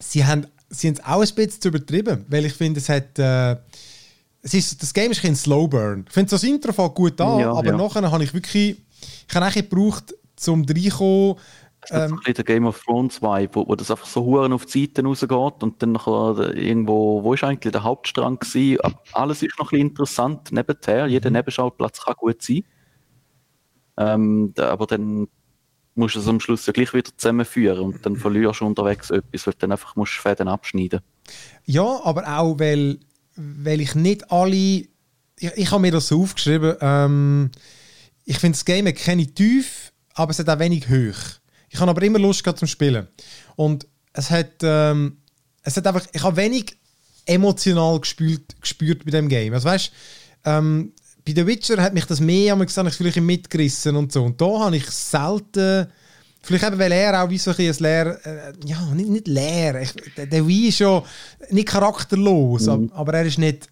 sie haben haben es auch ein bisschen zu übertrieben, weil ich finde, es hat... Äh, es ist, das Game ist ein Slow Burn. Ich finde das Intro fängt gut an, ja, aber ja. nachher habe ich wirklich, ich habe eigentlich gebraucht, zum reinkommen. Das ist ähm, der Game of Thrones Vibe, wo, wo das einfach so huren auf die Seiten rausgeht und dann nachher irgendwo, wo ist eigentlich der Hauptstrang gewesen? Alles ist noch ein bisschen interessant nebenher, jeder mhm. Nebenschauplatz kann gut sein. Ähm, aber dann musst du es am Schluss ja gleich wieder zusammenführen und dann verlierst du unterwegs etwas, weil du dann einfach musst Fäden abschneiden Ja, aber auch, weil weil ich nicht alle. Ich, ich habe mir das so aufgeschrieben. Ähm, ich finde, das Game hat keine Tief, aber es hat auch wenig hoch. Ich habe aber immer Lust gehabt zum Spielen. Und es hat, ähm, es hat einfach, ich habe wenig emotional gespürt, gespürt bei dem Game. Also weißt, ähm, bei The Witcher hat mich das mehr, ich gesagt, vielleicht mitgerissen und so. Und da habe ich selten Vielleicht eben, weil er auch wie so ein, ein leer, äh, ja, nicht, nicht leer. Ich, der, der Wii ist schon nicht charakterlos, mhm. aber, er ist nicht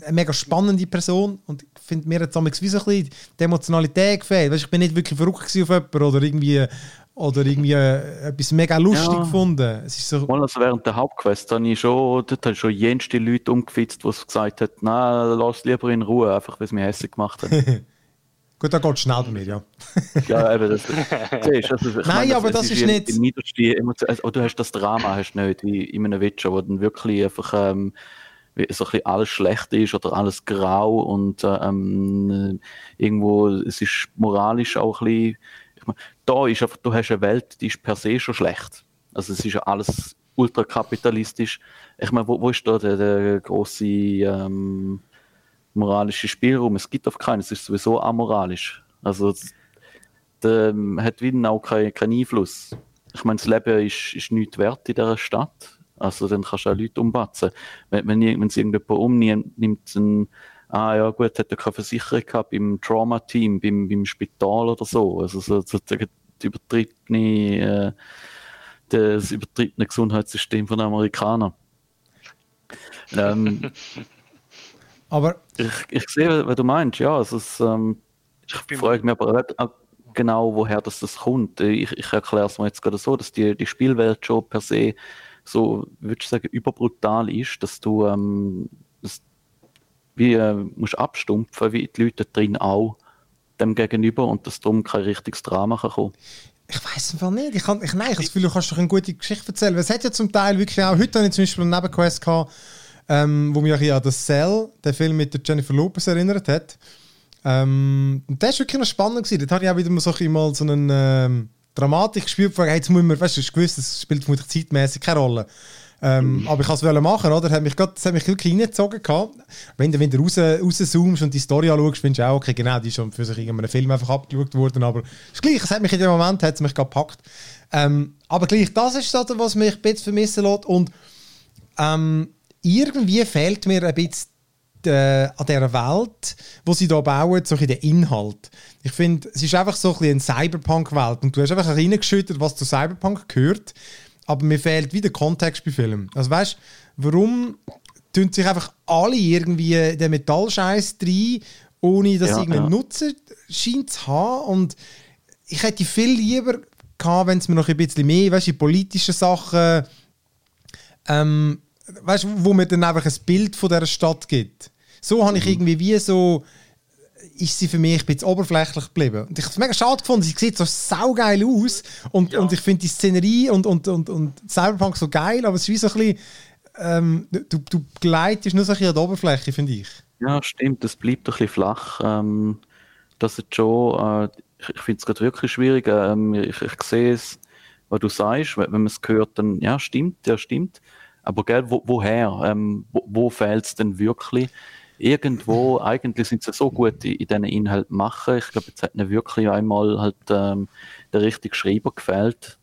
eine mega spannende Person und ich finde mir jetzt wie so ein bisschen die Emotionalität gefällt. Weißt, ich bin nicht wirklich verrückt auf jemanden oder irgendwie oder irgendwie äh, etwas mega lustig ja. gefunden. Es ist so also während der Hauptquest habe ich schon, dort habe ich schon jenste Leute umgefitzt, die gesagt haben, nein, lass lieber in Ruhe, einfach weil es mir hässlich gemacht hat. *laughs* Gut, da geht es schnell bei mir, ja. *laughs* ja, eben, das, siehst, also, Nein, meine, aber das, das ist, ist nicht... Also, du hast das Drama hast nicht, wie in einem Witcher, wo dann wirklich einfach ähm, so ein bisschen alles schlecht ist oder alles grau und ähm, irgendwo, es ist moralisch auch ein bisschen... Ich meine, da ist einfach, du hast eine Welt, die ist per se schon schlecht. Also es ist ja alles ultrakapitalistisch. Ich meine, wo, wo ist da der, der große... Ähm, moralische Spielraum. Es gibt auf keinen, es ist sowieso amoralisch. Also der hat Wien auch keinen kein Einfluss. Ich meine, das Leben ist, ist nichts wert in dieser Stadt. Also dann kannst du auch Leute umbatzen. Wenn, wenn, wenn es irgendjemand umnimmt, nimmt ein, ah ja gut, hat er keine Versicherung gehabt beim Trauma-Team, beim, beim Spital oder so. Also so, sozusagen die übertriebene, äh, das übertriebene Gesundheitssystem von Amerikanern. Ähm, *laughs* Aber ich, ich sehe, was du meinst, ja. Also es, ähm, ich frage mich aber nicht genau, woher das, das kommt. Ich, ich erkläre es mir jetzt gerade so, dass die, die Spielwelt schon per se so, würde ich sagen, überbrutal ist, dass du ähm, wie äh, musst abstumpfen, wie die Leute drin auch dem gegenüber und dass darum kein richtiges Drama kann kommen. Ich weiß einfach nicht. Ich, kann, ich, nein, ich habe das Gefühl, du kannst doch eine gute Geschichte erzählen. Es hat ja zum Teil wirklich auch, heute habe ich zum Beispiel einen Nebenquest gehabt, ähm, wo mich ein an The Cell, der Film mit der Jennifer Lopez erinnert hat. Ähm, und das war wirklich noch spannend. Gewesen. Dort habe ich auch wieder mal so mal so einen ähm, Dramatik gespürt, von, hey, jetzt muss man, weißt du, das spielt vermutlich zeitmäßig keine Rolle. Ähm, aber ich wollte es machen, oder? Hat mich grad, das hat mich wirklich reingezogen gehabt. Wenn du, wenn du raus, rauszoomst und die Story anschaust, findest du auch, okay, genau, die ist schon für sich in einem Film einfach abgeschaut worden, aber ist gleich, es hat mich in dem Moment, hat es mich gepackt. Ähm, aber gleich, das ist das, was mich ein bisschen vermissen lässt und ähm, irgendwie fehlt mir ein bisschen äh, an dieser Welt, wo sie hier bauen, so ein der Inhalt. Ich finde, es ist einfach so ein eine Cyberpunk-Welt und du hast einfach reingeschüttet, was zu Cyberpunk gehört aber mir fehlt wieder Kontext bei Filmen. Also weißt warum tun sich einfach alle irgendwie den Metallscheiß rein, ohne dass ja, irgendeinen ja. Nutzen scheint zu haben? Und ich hätte viel lieber gehabt, wenn es mir noch ein bisschen mehr, weißt du, politische Sachen, ähm, weißt wo mir dann einfach ein Bild von dieser Stadt gibt. So habe ich mhm. irgendwie wie so ist sie für mich ein bisschen oberflächlich geblieben. Und ich habe es mega schade gefunden, sie sieht so saugeil aus und, ja. und ich finde die Szenerie und, und, und, und Cyberpunk so geil, aber es ist wie so ein bisschen, ähm, du, du gleitest nur so ein bisschen an der Oberfläche, finde ich. Ja, stimmt, es bleibt ein bisschen flach. Ähm, das ist schon, äh, ich, ich finde es gerade wirklich schwierig. Ähm, ich, ich sehe es, was du sagst, wenn, wenn man es hört, dann ja, stimmt, ja, stimmt. Aber gell, wo, woher? Ähm, wo, wo fehlt es denn wirklich? Irgendwo, eigentlich sind sie so gut in, in diesen Inhalten machen. Ich glaube, jetzt hat ihnen wirklich einmal halt ähm, der richtige Schreiber gefällt,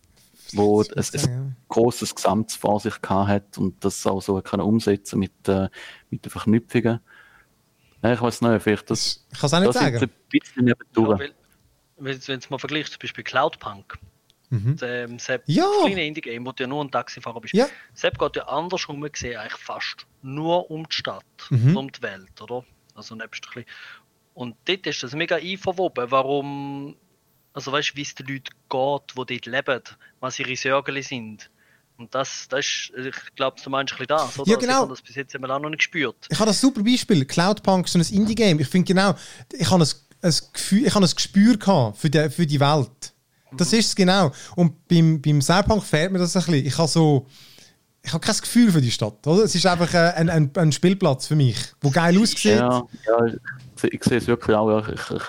wo ein, ein großes Gesamt vor sich hat und das auch so kann umsetzen mit, äh, mit den Verknüpfungen. Ja, ich weiß nicht, vielleicht das. Ich kann es auch nicht sagen. Ein bisschen. Ja, wenn es mal vergleicht, zum Beispiel Cloudpunk, Mhm. Ähm, Sepp, ja. das kleine Indie-Game, wo du ja nur ein Taxifahrer bist. Ja. Sepp geht ja andersrum gesehen eigentlich fast nur um die Stadt mhm. um die Welt, oder? Also nebst ein bisschen. Und dort ist das mega einverwoben, warum, also weißt du, wie es den Leuten geht, die dort leben, was ihre Sorgen sind. Und das, das ist, ich glaube, du meinst ein bisschen das, oder? Ja, genau. Also ich habe das bis jetzt immer auch noch nicht gespürt. Ich habe das super Beispiel, Cloudpunk, so ein Indie-Game. Ich finde genau, ich habe ein, ein Gefühl, ich habe ein Gespür gehabt für die, für die Welt. Das ist es genau. Und beim, beim Cyberpunk fehlt mir das ein bisschen. Ich habe so. Ich habe kein Gefühl für die Stadt. Oder? Es ist einfach ein, ein, ein Spielplatz für mich, der geil aussieht. Ja, ja ich, ich sehe es wirklich auch. Ich, ich,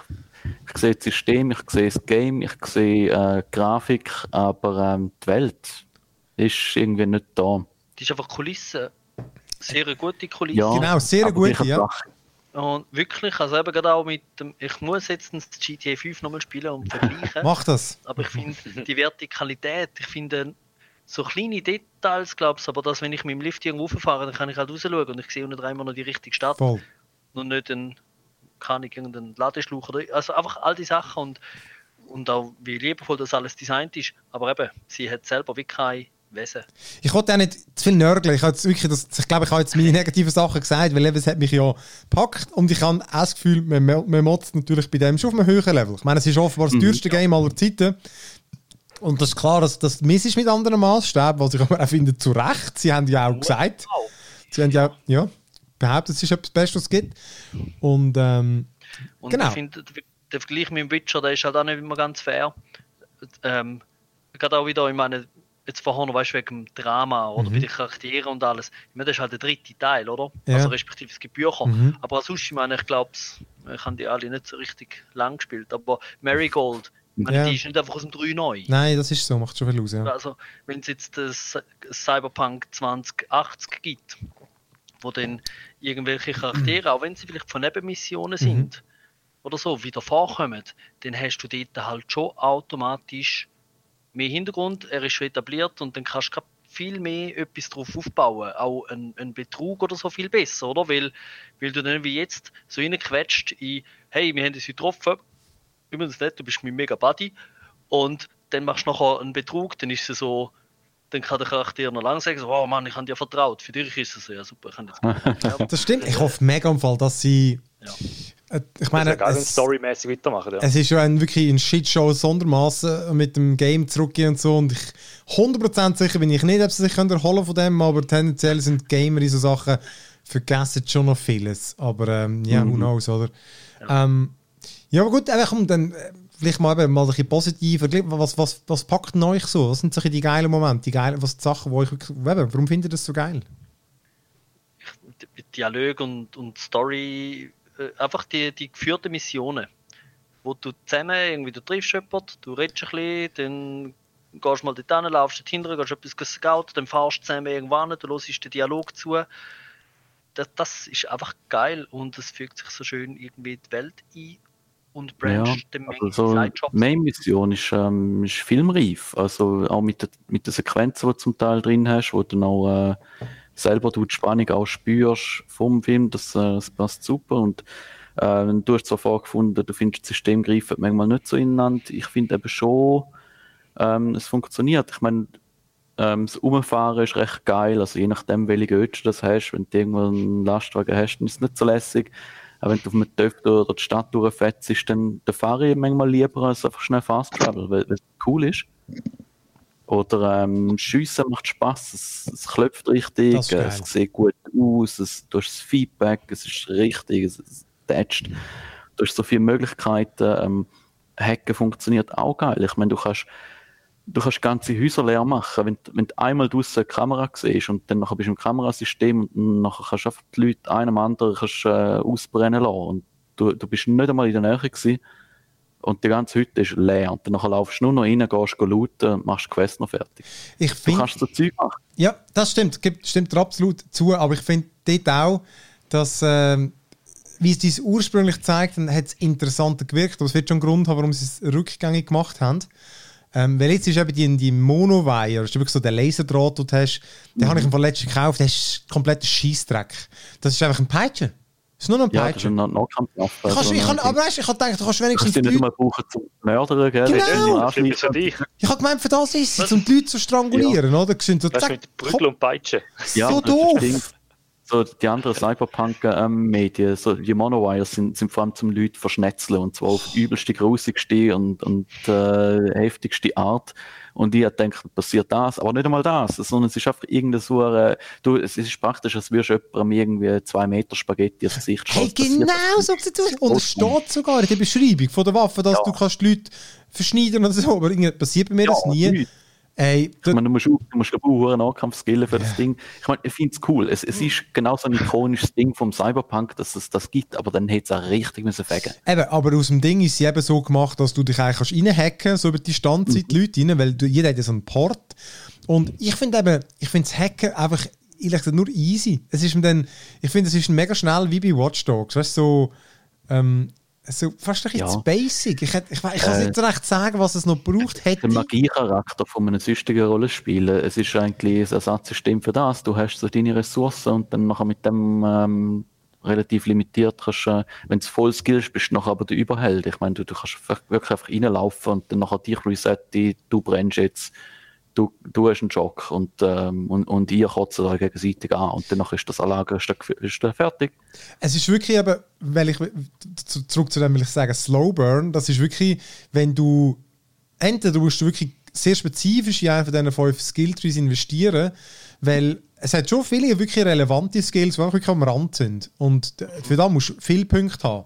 ich sehe das System, ich sehe das Game, ich sehe äh, Grafik, aber ähm, die Welt ist irgendwie nicht da. Die ist einfach Kulisse. Sehr gute Kulisse. Ja, genau, sehr gute, ja. Und wirklich, also eben gerade auch mit dem, ich muss jetzt das GTA 5 nochmal spielen und vergleichen. Mach das. Aber ich finde die Vertikalität, ich finde so kleine Details, glaubst aber dass wenn ich mit dem Lift irgendwo fahre, dann kann ich halt rausschauen und ich sehe unten dreimal noch die richtige Stadt. Voll. Und nicht einen, kann ich irgendeinen Ladeschlauch oder, also einfach all die Sachen und, und auch wie liebevoll das alles designt ist. Aber eben, sie hat selber wie keine Wesen. Ich wollte auch nicht zu viel nörgeln. Ich, jetzt wirklich das, ich glaube, ich habe jetzt meine negativen Sachen gesagt, weil es hat mich ja gepackt und ich habe auch das Gefühl, man, man motzt natürlich bei dem schon auf einem höheren Level. Ich meine, es ist offenbar das mhm. teuerste Game aller Zeiten. Und das ist klar, dass das miss ist mit anderen Maßstäben, was ich aber auch finde, zu Recht. Sie haben ja auch gesagt, sie haben ja, ja behauptet, es ist etwas Bestes, was es gibt. Und, ähm, und genau. ich finde, der Vergleich mit dem Witcher, der ist halt auch nicht immer ganz fair. Ähm, gerade auch wieder, ich meine, jetzt vorhin, weißt du, wegen dem Drama oder mhm. bei den Charakteren und alles. Ich meine, das ist halt der dritte Teil, oder? Ja. Also respektive es gibt Bücher. Mhm. Aber sonst, ich meine, ich glaube, ich habe die alle nicht so richtig lang gespielt. Aber Marigold, meine, ja. die ist nicht einfach aus dem 3 neu. Nein, das ist so, macht schon viel aus, ja. Also, wenn es jetzt das Cyberpunk 2080 gibt, wo dann irgendwelche Charaktere, mhm. auch wenn sie vielleicht von Nebenmissionen sind, mhm. oder so, wieder vorkommen, dann hast du dort halt schon automatisch mehr Hintergrund, er ist schon etabliert und dann kannst du viel mehr etwas drauf aufbauen. Auch ein, ein, Betrug oder so viel besser, oder? Weil, weil du dann wie jetzt so reinquetscht in, hey, wir haben uns getroffen, übrigens nicht, du bist mein mega Buddy, und dann machst du nachher einen Betrug, dann ist es so, dann kann der Charakter noch lange sagen, so, oh Mann, ich habe dir vertraut, für dich ist es so, ja super, ich kann jetzt ja. Das stimmt, ich hoffe mega im Fall, dass sie ja. Äh, ich meine, es, storymäßig weitermachen. Ja. Es ist ja ein, wirklich ein Shitshow sondermaßen mit dem Game zurückgehen und so. Und ich 100% sicher bin ich nicht, ob sie sich erholen von dem, aber tendenziell sind Gamer in so Sachen vergessen schon noch vieles. Aber ähm, ja, mhm. who knows, oder? Ja, ähm, ja aber gut, einfach um dann. Äh, vielleicht mal, eben, mal ein bisschen positiver. Was, was, was packt euch so? Was sind so die geilen Momente, die geilen was die Sachen, wo euch wirklich, eben, warum findet ihr das so geil? Dialog und, und Story, äh, einfach die, die geführten Missionen, wo du zusammen irgendwie, du triffst jemanden, du redest ein bisschen, dann gehst mal dort hin, laufst dort hinten, gehst etwas scouten, dann fahrst du zusammen irgendwann, du hörst den Dialog zu. Das, das ist einfach geil und es fügt sich so schön irgendwie in die Welt ein und branched ja, also so Main-Mission ist, ähm, ist filmreif, also auch mit, der, mit den Sequenzen, die du zum Teil drin hast, wo du noch äh, selber du die Spannung auch spürst vom Film, das, äh, das passt super. Und äh, du hast zwar vorgefunden, du findest, das System greift manchmal nicht so ineinander, ich finde eben schon, ähm, es funktioniert. Ich meine, ähm, das Umfahren ist recht geil, also je nachdem, welche du das hast, wenn du irgendwo einen Lastwagen hast, dann ist es nicht so lässig. Aber wenn du auf einem Töpf oder die Stadt durchfährst, dann, dann fahre ich manchmal lieber als einfach schnell Fast Travel, weil, es cool ist. Oder ähm, Schiessen macht Spaß, es, es klopft richtig, es sieht gut aus, es, du hast das Feedback, es ist richtig, es, es tätscht. Du hast so viele Möglichkeiten. Ähm, Hacken funktioniert auch geil. Ich meine, du kannst du kannst ganze Häuser leer machen, wenn, wenn du einmal draussen eine Kamera siehst und dann nachher bist du im Kamerasystem und nachher kannst du einfach die Leute einem anderen kannst, äh, ausbrennen lassen und du, du bist nicht einmal in der Nähe gewesen und die ganze Hütte ist leer und dann laufst du nur noch rein, gehst looten und machst die Quest noch fertig. Ich find, du kannst so Zeug machen. Ja, das stimmt, gibt, stimmt absolut zu, aber ich finde dort auch, dass ähm, wie es dies ursprünglich zeigt, hat es interessanter gewirkt, aber es wird schon ein Grund haben, warum sie es rückgängig gemacht haben. Ähm, weil jetzt ist eben die, die Mono-Wire, das ist wirklich so der Laserdraht, den du hast, den mhm. habe ich im letzten gekauft, der ist komplett Scheißdreck. Das ist einfach ein Peitsche. Das ist nur noch ein Peitsche. Ja, das ist ein Nahkampfwaffe. Also ich kann, aber weißt, ich habe gedacht, du kannst wenigstens... Du kannst die nicht mehr brauchen zum Mördern, gell? Genau! Ich habe gemeint, für das ist es, um die Leute zu strangulieren, ja. oder? So, das zack, mit Brügel und Peitsche. Ja, so doof! So die anderen Cyberpunk-Medien, so die Monowires sind, sind vor allem zum Leute verschnetzeln und zwar auf übelste, grusigste und, und äh, heftigste Art. Und ich denke, passiert das, aber nicht einmal das, sondern es ist einfach irgendeine so eine, du, es ist praktisch, als würdest du jemandem irgendwie zwei Meter Spaghetti ins Gesicht Hey, genau so sieht es aus. Und es steht sogar in der Beschreibung von der Waffe, dass ja. du kannst die Leute verschneiden oder so, aber irgendwie passiert bei mir ja, das nie. Nicht. Ey, ich meine, du musst, du musst einen Nahkampf skillen für yeah. das Ding. Ich meine, ich finde es cool. Es, es ist genau so ein ikonisches Ding vom Cyberpunk, dass es das gibt, aber dann hätte es auch richtig müssen fegen. Eben, aber aus dem Ding ist es eben so gemacht, dass du dich eigentlich reinhacken so über die Standzeit, mhm. Leute rein, weil du, jeder hat ja so einen Port. Und ich finde eben, ich finde das Hacken einfach ehrlich nur easy. Es ist dann, ich finde, es ist mega schnell wie bei Watch Dogs. Weißt du, so, ähm, so fast ein bisschen ja. basic. Ich, ich, ich, kann äh, nicht recht sagen, was es noch braucht hätte. Der Magiecharakter von einem süchtigen Rollenspiel, es ist eigentlich ein Ersatzsystem für das. Du hast so deine Ressourcen und dann nachher mit dem ähm, relativ limitiert kannst, äh, wenn du voll skillst, bist du nachher aber der Überheld. Ich meine, du, du kannst wirklich einfach reinlaufen und dann nachher dich resetten, du brennst jetzt du, du hast einen Schock und, ähm, und, und ihr kotzt euch gegenseitig an und danach ist das Anlage ist, ist fertig. Es ist wirklich eben, weil ich zurück zu dem will ich sagen, Slow Burn, das ist wirklich, wenn du entweder du musst wirklich sehr spezifisch in einen von diesen fünf Skilltrees investieren, weil es hat schon viele wirklich relevante Skills, die wirklich am Rand sind und für das musst du viele Punkte haben.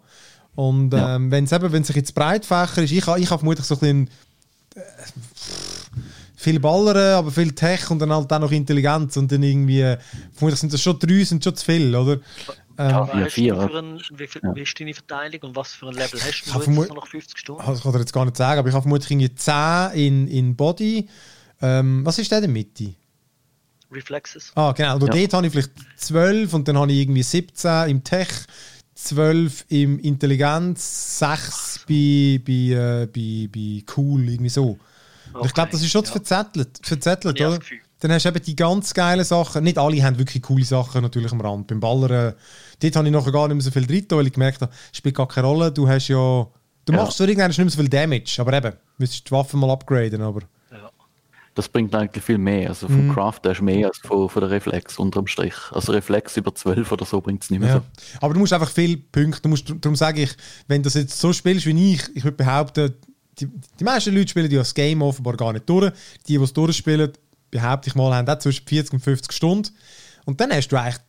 Und ja. ähm, wenn es eben, wenn es jetzt Breitfächer ist, ich, ich habe vermutlich so ein bisschen äh, viel Ballern, aber viel Tech und dann halt auch noch Intelligenz und dann irgendwie, vermutlich sind das schon drei, sind schon zu viel, oder? Ähm, ja, vier. Ein, wie, viel, ja. wie ist deine Verteilung und was für ein Level hast du jetzt noch 50 Stunden? Also, ich kann dir jetzt gar nicht sagen, aber ich habe vermutlich irgendwie 10 in, in Body. Ähm, was ist der in der Mitte? Reflexes. Ah, genau. Und ja. dort habe ich vielleicht 12 und dann habe ich irgendwie 17 im Tech, 12 im Intelligenz, 6 bei, bei, äh, bei, bei Cool, irgendwie so. Okay. Ich glaube, das ist schon ja. verzettelt, verzettelt oder? Dann hast du eben die ganz geilen Sachen. Nicht alle haben wirklich coole Sachen natürlich am Rand. Beim Ballern, dort habe ich nachher gar nicht mehr so viel drin, weil ich gemerkt habe, es spielt gar keine Rolle. Du hast ja, du ja. machst so irgendwann nicht mehr so viel Damage, aber eben, müsstest die Waffe mal upgraden, aber... Das bringt eigentlich viel mehr. Also vom mhm. Craft hast du mehr als von, von der Reflex unterm Strich. Also Reflex über 12 oder so bringt es nicht mehr ja. so. Aber du musst einfach viel Punkte, du musst, darum sage ich, wenn du das jetzt so spielst wie ich, ich würde behaupten, die, die meisten Leute spielen ja das Game offenbar gar nicht durch. Die, die es durchspielen, behaupte ich mal, haben auch zwischen 40 und 50 Stunden. Und dann hast du eigentlich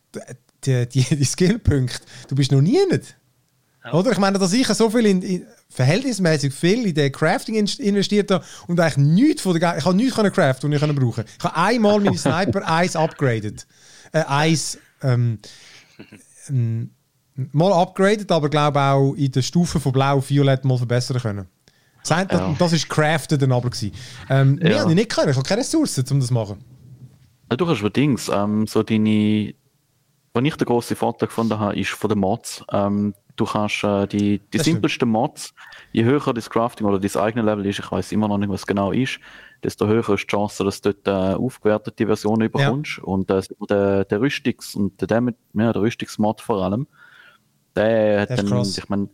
die, die, die Skillpunkte. Du bist noch nie nicht. Oder? Ich meine, dass ich so viel in, in verhältnismäßig viel in den Crafting in, investiert habe und eigentlich nichts von der Ich habe nichts können craften, was ich können brauchen. Ich habe einmal meine Sniper *laughs* Eis upgraded. Äh, Eis ähm, ähm, mal upgraded, aber glaube auch in der Stufe von Blau auf Violett mal verbessern können. Das, ja. das ist crafted dann aber gewesen. Ähm, ja. Mehr habe ich nicht können. Ich habe keine Ressourcen, um das zu machen. Ja, du hast allerdings ähm, so deine was ich den grossen Vorteil gefunden habe, ist von den Mods. Ähm, du kannst äh, die, die simpelsten Mods, je höher das Crafting oder das eigene Level ist, ich weiß immer noch nicht, was genau ist, desto höher ist die Chance, dass du dort äh, aufgewertete Versionen bekommst. Ja. Und äh, der, der Rüstungs- und der, Damage, ja, der Rüstungsmod vor allem, der hat dann, krass. ich meine,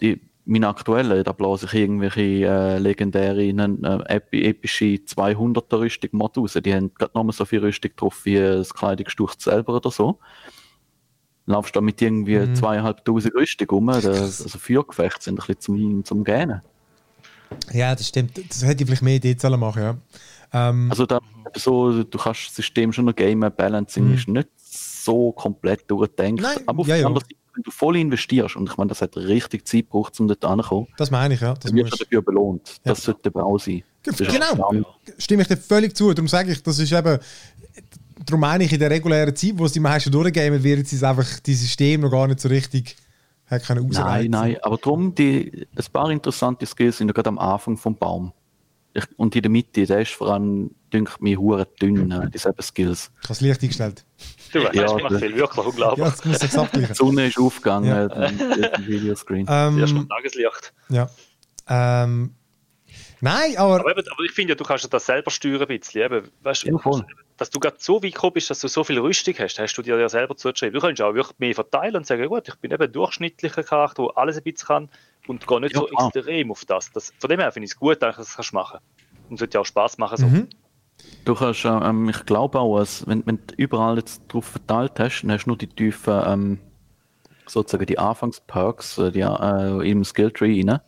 die, mein aktueller, da blase ich irgendwelche äh, legendären, äh, epische 200er Rüstung Mod raus. Die haben gerade nochmal so viel Rüstung drauf wie das Kleidungsstück selber oder so. Laufst da mit irgendwie mhm. zweieinhalbtausend Rüstung rum, das, also Feuergefechte sind ein bisschen zum, zum Gähnen. Ja, das stimmt. Das hätte ich vielleicht mehr Idee sollen machen, ja. Ähm, also da, so, du kannst das System schon noch gamen, Balancing mhm. ist nicht so komplett durchdenkt. Nein, aber auf ja, der anderen Seite wenn du voll investierst, und ich meine, das hat richtig Zeit gebraucht, um dort anzukommen. Das meine ich, ja. Das wird musst... dafür belohnt. Ja. Das sollte der Bau sein. Genau, stimme ich dir völlig zu. Darum sage ich, das ist eben, darum meine ich, in der regulären Zeit, wo es die meisten durchgehen, wird es einfach die System noch gar nicht so richtig hat können Nein, nein, aber darum, die, ein paar interessante Skills sind ja gerade am Anfang vom Baum. Ich, und in der Mitte, der ist vor allem, denke ich, mir hure dünn, äh, dieselben Skills. Ich habe das Licht eingestellt. Du weißt, ja, ich viel, wirklich unglaublich. Ja, das muss ich abgleichen. Die Sonne ist aufgegangen, ja. äh, Videoscreen. *laughs* Ähm, Erst mal Tageslicht. Ja. Ähm, nein, aber... Aber, eben, aber ich finde ja, du kannst das selber steuern ein bisschen. Eben, weißt, ja, voll. Dass du gerade so weit gekommen bist, dass du so viel Rüstung hast, hast du dir ja selber zugeschrieben. Du kannst auch wirklich mehr verteilen und sagen, gut, ich bin eben ein durchschnittlicher Charakter, der alles ein bisschen kann und gehe nicht ja, so klar. extrem auf das. das. Von dem her finde ich es gut, dass du das machen kannst. Und es wird ja auch Spaß machen. So. Mhm. Du kannst, ähm, ich glaube auch, als, wenn, wenn du überall jetzt drauf verteilt hast, dann hast du nur die tiefen, ähm, sozusagen die Anfangsperks, äh, die äh, im Skilltree rein.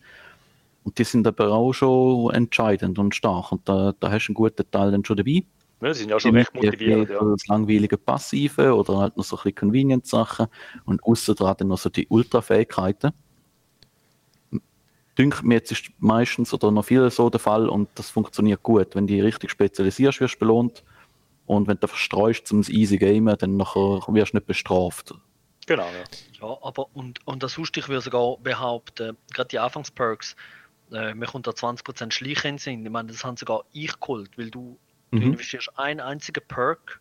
Und die sind aber auch schon entscheidend und stark. Und da, da hast du einen guten Teil dann schon dabei. Ja, sie sind ja schon recht motiviert. Ja. Das langweilige Passive oder halt noch so ein bisschen Convenience-Sachen. Und außer dran dann noch so die Ultra-Fähigkeiten dünkt mir jetzt ist meistens oder noch viel so der Fall und das funktioniert gut. Wenn du richtig spezialisierst, wirst du belohnt und wenn du verstreust zum easy Gamen, dann nachher wirst du nicht bestraft. Genau, ja. Ja, aber und, und das Hust, ich würde sogar behaupten, gerade die Anfangsperks, äh, mir kommt da 20% Schleichen sind. Ich meine, das haben sogar ich geholt, weil du, mhm. du investierst einen einzigen Perk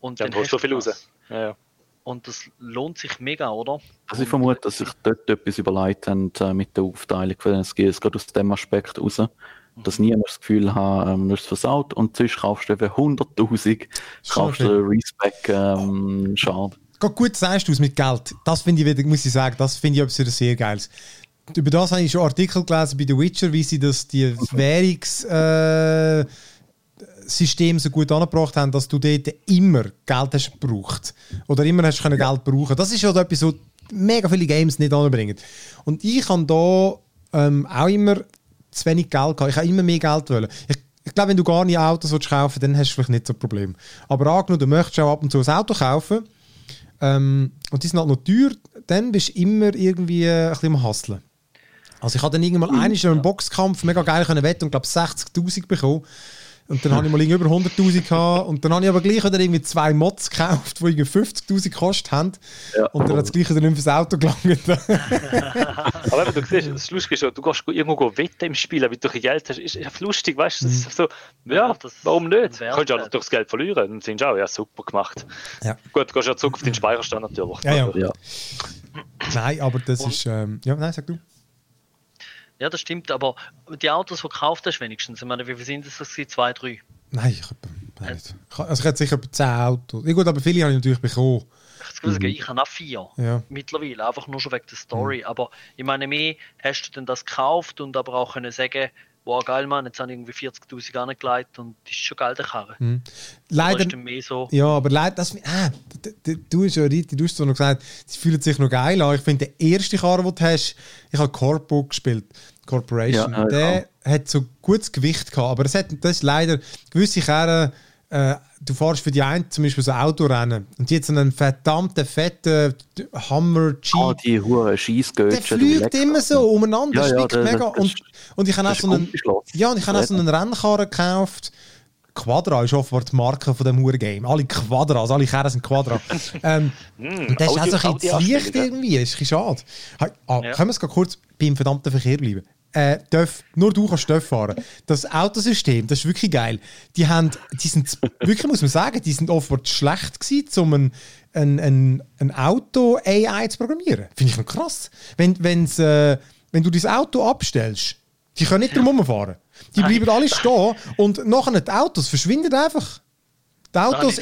und dann, dann hast du so viel raus. Ja, ja. Und das lohnt sich mega, oder? Also ich vermute, dass sich dort etwas überlegt haben äh, mit der Aufteilung von den Skills, gerade aus dem Aspekt raus. Mhm. Dass niemand das Gefühl hat, ähm, du hast es versaut und sonst kaufst du eben 100'000, kaufst du Respec ähm, Schade. Geht gut sagst du es mit Geld. Das finde ich wieder, muss ich sagen, das finde ich etwas sehr Geiles. Über das habe ich schon Artikel gelesen bei The Witcher, wie sie das, die *laughs* Währungs... Äh, System so gut angebracht haben, dass du dort immer Geld hast gebraucht. Oder immer hast können Geld brauchen. Das ist ja etwas, was mega viele Games nicht anbringen. Und ich habe da ähm, auch immer zu wenig Geld gehabt. Ich habe immer mehr Geld wollen. Ich, ich glaube, wenn du gar nicht Autos willst kaufen dann hast du vielleicht nicht so ein Problem. Aber angenommen, du möchtest auch ab und zu ein Auto kaufen ähm, und die sind halt noch teuer, dann bist du immer irgendwie ein bisschen am Hasseln. Also ich habe dann irgendwann mhm. einen, einen Boxkampf mega geil können wetten und glaube 60'000 bekommen. Und dann habe ich mal über 100'000 gehabt. Und dann habe ich aber gleich wieder irgendwie zwei Mods gekauft, die irgendwie 50'000 gekostet haben. Ja. Und dann hat es gleich wieder nicht fürs Auto gelangt. *laughs* aber wenn du siehst, das Lustige ist, du gehst irgendwo wetten im Spiel, weil du Geld hast, ist ja lustig, weißt du? Das ist so, ja, das warum nicht? Du kannst ja auch durchs Geld verlieren. Dann sind auch, ja, super gemacht. Ja. Gut, du gehst ja zurück auf den Speicherstand natürlich. Ja, ja. ja. Nein, aber das Und, ist, ähm, ja, nein, sag du. Ja, das stimmt, aber die Autos, gekauft hast, wenigstens, ich meine, wie viele sind das? das zwei, drei? Nein, ich habe nicht. Also ich hätte sicher zehn Autos. Ja, gut, aber viele habe ich natürlich bekommen. Ich, mhm. ich habe auch vier ja. mittlerweile, einfach nur schon wegen der Story. Mhm. Aber ich meine, mehr hast du denn das gekauft und aber auch können sagen, wow, geil, Mann, jetzt habe ich irgendwie 40.000 angelegt und das ist schon geil, der Karre. Mhm. Leider, mehr so. Ja, aber leider, das, ah, du hast ja richtig, du hast so noch gesagt, sie fühlen sich noch geil an. Ich finde, der erste Karre, den du hast, ich habe Corpo gespielt, Corporation, ja, der ja. hat so gutes Gewicht gehabt, aber es hat, das ist leider gewisse Karren, äh, du fährst für die einen zum Beispiel so Autorennen und die hat so einen verdammten fetten Hammer Jeep. Ah, die hure der Scheissgötchen. fliegt immer so umeinander, Ja, ja, der- mega. das- und, und ich habe auch so einen, ja, und ich habe auch so einen Rennkarren gekauft. Quadra ist offenbar die Marke von dem Huren-Game. Alle Quadras, alle Kerren sind Quadra. *laughs* ähm, und das ist auch so ein bisschen zu leicht irgendwie. Das ist ein bisschen schade. Ah, Ja. Können wir es kurz beim verdammten Verkehr bleiben? Äh, darf, nur du kannst TÜV fahren. Das Autosystem, das ist wirklich geil. Die haben, die sind, wirklich muss man sagen, die sind offenbar zu schlecht gewesen, um ein, ein, ein, ein Auto-AI zu programmieren. Finde ich noch krass. Wenn, wenn's, äh, wenn du dein Auto abstellst, die können nicht drum fahren. Die bleiben alle stehen und nachher die Autos verschwinden einfach. Die Autos,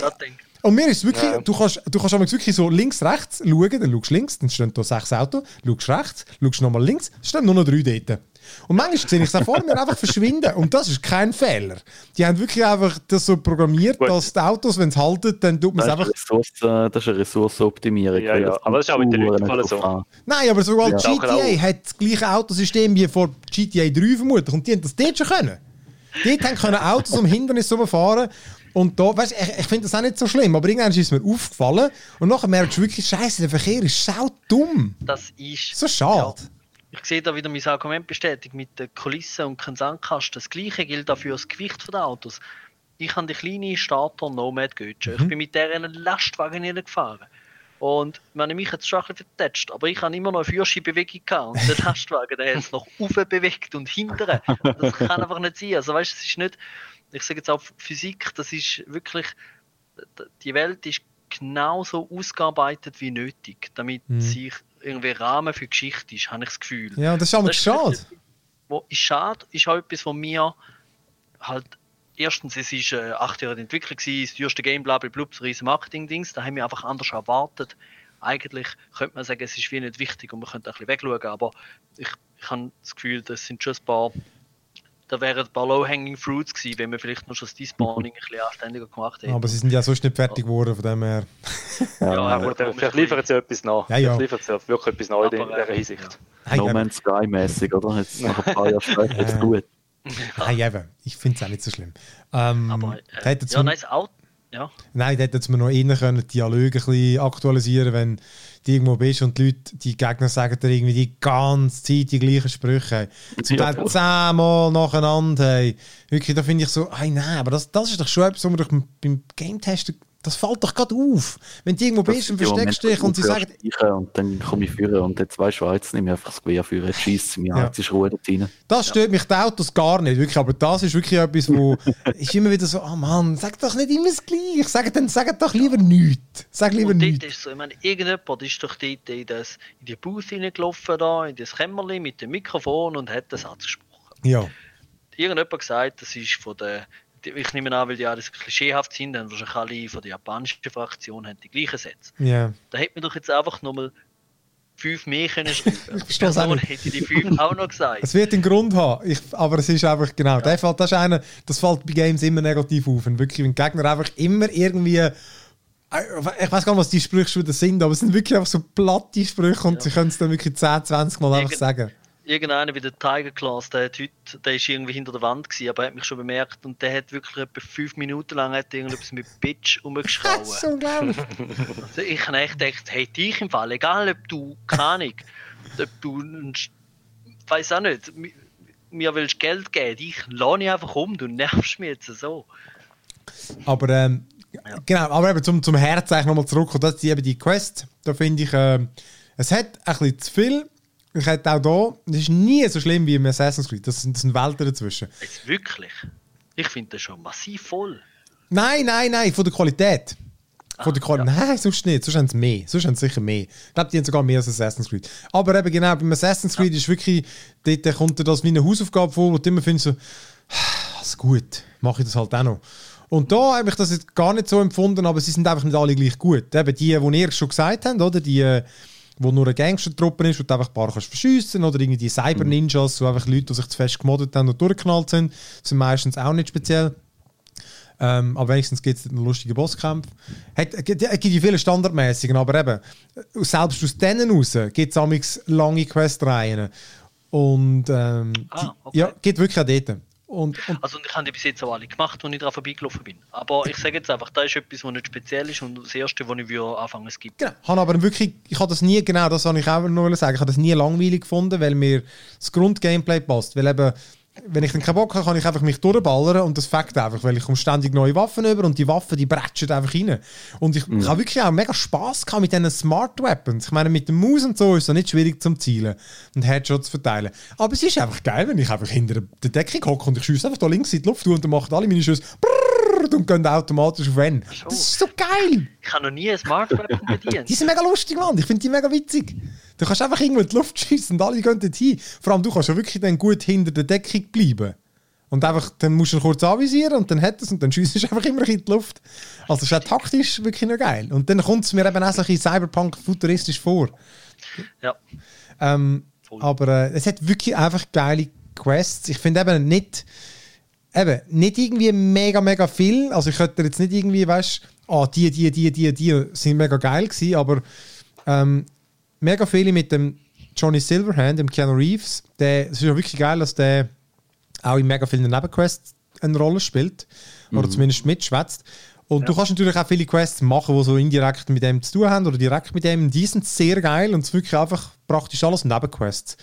und mir ist wirklich, Ja. du kannst, du kannst wirklich so links, rechts schauen, dann schaust du links, dann stehen da sechs Autos, schaust rechts, schaust nochmal links, es stehen nur noch drei dort. Und manchmal sehe ich es auch vor mir einfach verschwinden. Und das ist kein Fehler. Die haben wirklich einfach das so programmiert, Gut. dass die Autos, wenn es halten, dann tut man es einfach. Ressource, äh, das ist eine Ressourcenoptimierung. Ja, ja, das aber das ist auch mit den Leuten so. an. Nein, aber sogar Ja. GTA hat das gleiche Autosystem wie vor GTA 3 vermutlich. Und die haben das dort schon können. Dort haben können Autos um Hindernis fahren. Und da, weißt, ich, ich finde das auch nicht so schlimm, aber irgendwann ist mir aufgefallen und nachher merkst du wirklich, Scheiße, der Verkehr ist sau dumm. Das ist. So schade. Ich sehe da wieder mein Argument bestätigt mit den Kulissen und kein Sandkasten. Das gleiche gilt auch für das Gewicht der Autos. Ich habe die kleine Starter Nomad Götze. Ich bin mit der in einen Lastwagen gefahren. Und meine, mich es schon ein bisschen vertätscht, aber ich habe immer noch eine Führerscheinbewegung gehabt. Und der *laughs* Lastwagen, der hat es noch bewegt und hinten. Das kann einfach nicht sein. Also weißt, es ist nicht, ich sage jetzt auch Physik, das ist wirklich, die Welt ist genauso ausgearbeitet wie nötig, damit sich irgendwie Rahmen für Geschichte ist, habe ich das Gefühl. Ja, das ist aber schade. Wo ist schade, ist auch etwas, was mir halt erstens, es ist äh, acht Jahre in Entwicklung gewesen, das teuerste Game, bla bla bla, riesen Marketing-Dings, da haben wir einfach anders erwartet. Eigentlich könnte man sagen, es ist wie nicht wichtig und man könnte ein bisschen wegschauen, aber ich, ich habe das Gefühl, das sind schon ein paar, da wären ein paar Low-Hanging Fruits gewesen, wenn wir vielleicht noch schon das Despawning ein bisschen anständiger gemacht hätten. Aber sie sind ja sonst nicht fertig geworden, von dem her. ja, Ja, aber vielleicht liefern sie etwas nach. Ja, ja. Vielleicht liefern sie wirklich etwas Neues in dieser äh, Hinsicht. Hey, No. Man's Sky mäßig, oder? Jetzt *laughs* nach ein paar Jahren später ist Ja. gut. Nein, eben. Ich finde es auch nicht so schlimm. Ähm, aber äh, ja, nein, das Auto, ja. Nein, da hätten wir noch innen können, die Dialoge ein bisschen aktualisieren, wenn du irgendwo bist und die Leute, die Gegner sagen dir irgendwie die ganze Zeit die gleichen Sprüche. Zum Ja. Teil zehnmal nacheinander. Hey. Wirklich, da finde ich so, hey, nein, aber das, das ist doch schon etwas, was man doch beim Game-Testen, das fällt doch gerade auf. Wenn du irgendwo bist und versteckst dich und sie sagen, Und dann komme ich führen und jetzt weißt du, jetzt nehme ich einfach das Gewehr führen, jetzt schießt es mir, Ja. jetzt ist Ruhe dort rein. das stört mich die Autos gar nicht, wirklich, aber das ist wirklich etwas, wo *laughs* ist immer wieder so, oh Mann, sag doch nicht immer das Gleiche, sag, dann sag doch lieber nichts. Sag lieber Und dort nichts. ist so, ich meine, irgendjemand ist doch dort in, das, in die Booth hineingelaufen, da, in das Kämmerchen mit dem Mikrofon und hat den Satz gesprochen. Ja. Irgendjemand hat gesagt, das ist von der, die- ich nehme an, weil die alles klischeehaft sind, dann wahrscheinlich alle von der japanischen Fraktion haben die gleichen Sätze. Ja. Da hätte man doch jetzt einfach nochmal fünf mehr können schreiben. *laughs* Ich Person hätte die fünf auch noch gesagt. Es wird einen Grund haben, ich, aber es ist einfach, genau, der fällt, das, ist einer, das fällt bei Games immer negativ auf. Und wirklich, wenn Gegner einfach immer irgendwie, äh, ich weiß gar nicht, was die Sprüche schon sind, aber es sind wirklich einfach so platte Sprüche und sie können es dann wirklich 10, 20 Mal einfach Irgend- sagen. Irgendeiner wie der Tiger Class, der hat heute, der ist irgendwie hinter der Wand gewesen, aber er hat mich schon bemerkt und der hat wirklich etwa fünf Minuten lang hat irgendetwas mit Bitch *laughs* Das rumgeschrauen. ist so unglaublich. Also ich habe echt gedacht, hey, dich im Fall, egal ob du, keine Ahnung, ob du, ein Sch- weiß auch nicht, mi- mir willst Geld geben, ich lade ich einfach um, du nervst mich jetzt so. Aber ähm, genau, aber eben zum, zum Herz eigentlich nochmal zurück. Und das ist eben die Quest. Da finde ich, ähm, es hat ein bisschen zu viel. Ich hätte auch da, es ist nie so schlimm wie im Assassin's Creed. Das sind, das sind Welten dazwischen. Jetzt wirklich. Ich finde das schon massiv voll. Nein, nein, nein, von der Qualität. Von der Qualität. Nein, sonst nicht. Sonst haben sie mehr. Sonst haben sie sicher mehr. Ich glaube, die haben sogar mehr als Assassin's Creed. Aber eben genau, beim Assassin's Creed ist wirklich, dort kommt dir das wie eine Hausaufgabe vor, wo du immer findest so, ist gut, mache ich das halt auch noch. Und da habe ich das jetzt gar nicht so empfunden, aber sie sind einfach nicht alle gleich gut. Eben die, die ihr schon gesagt habt, oder? Die, äh, wo nur eine Gangster-Truppe ist und einfach ein paar kannst verschiessen oder irgendwie die Cyber-Ninjas, wo einfach Leute, die sich zu fest gemoddet haben und durchgeknallt sind, sind meistens auch nicht speziell. Ähm, aber wenigstens gibt es einen lustigen Bosskampf. Es gibt, es gibt ja viele standardmäßigen, aber eben, äh, selbst aus denen raus gibt es lange Questreihen. Und ähm, Ah, die, okay. ja, geht wirklich auch dort. Und, und Also ich habe die bis jetzt auch alle gemacht, als ich daran vorbeigelaufen bin. Aber ich sage jetzt einfach, da ist etwas, was nicht speziell ist und das Erste, was ich würde anfangen es gibt. Genau. Habe aber wirklich, ich habe das nie, genau das wollte ich auch noch sagen, ich habe das nie langweilig gefunden, weil mir das Grundgameplay passt. Weil eben, wenn ich dann keinen Bock habe, kann ich einfach mich durchballern und das fängt einfach, weil ich komme ständig neue Waffen über und die Waffen, die bretschen einfach rein. Und ich, ich habe wirklich auch mega Spaß gehabt mit diesen Smart Weapons. Ich meine, mit dem Maus und so ist es nicht schwierig zum Zielen und Headshots zu verteilen. Aber es ist einfach geil, wenn ich einfach hinter der Deckung hocke und ich schieße einfach da links in die Luft und dann machen alle meine Schüsse und gehen automatisch auf N. Das ist so geil! Ich habe noch nie ein Smart Weapon bedient. Die sind mega lustig, Mann. Ich finde die mega witzig. Du kannst einfach irgendwo in die Luft schießen und alle gehen hin. Vor allem, du kannst ja wirklich dann gut hinter der Deckung bleiben. Und einfach, dann musst du kurz anvisieren und dann hat es und dann schießt du *laughs* einfach immer in die Luft. Also, das ist auch taktisch wirklich noch geil. Und dann kommt es mir eben auch so ein bisschen Cyberpunk-futuristisch vor. Ja. Ähm, aber äh, es hat wirklich einfach geile Quests. Ich finde eben nicht, eben, nicht irgendwie mega, mega viel. Also ich könnte jetzt nicht irgendwie, weißt ah, die, die, die, die, die sind mega geil gewesen, aber ähm, mega viele mit dem Johnny Silverhand, dem Keanu Reeves, der, es ist ja wirklich geil, dass der auch in mega vielen Nebenquests eine Rolle spielt. Oder zumindest mitschwätzt. Und du kannst natürlich auch viele Quests machen, die so indirekt mit dem zu tun haben oder direkt mit dem. Die sind sehr geil und es ist wirklich einfach praktisch alles Nebenquests.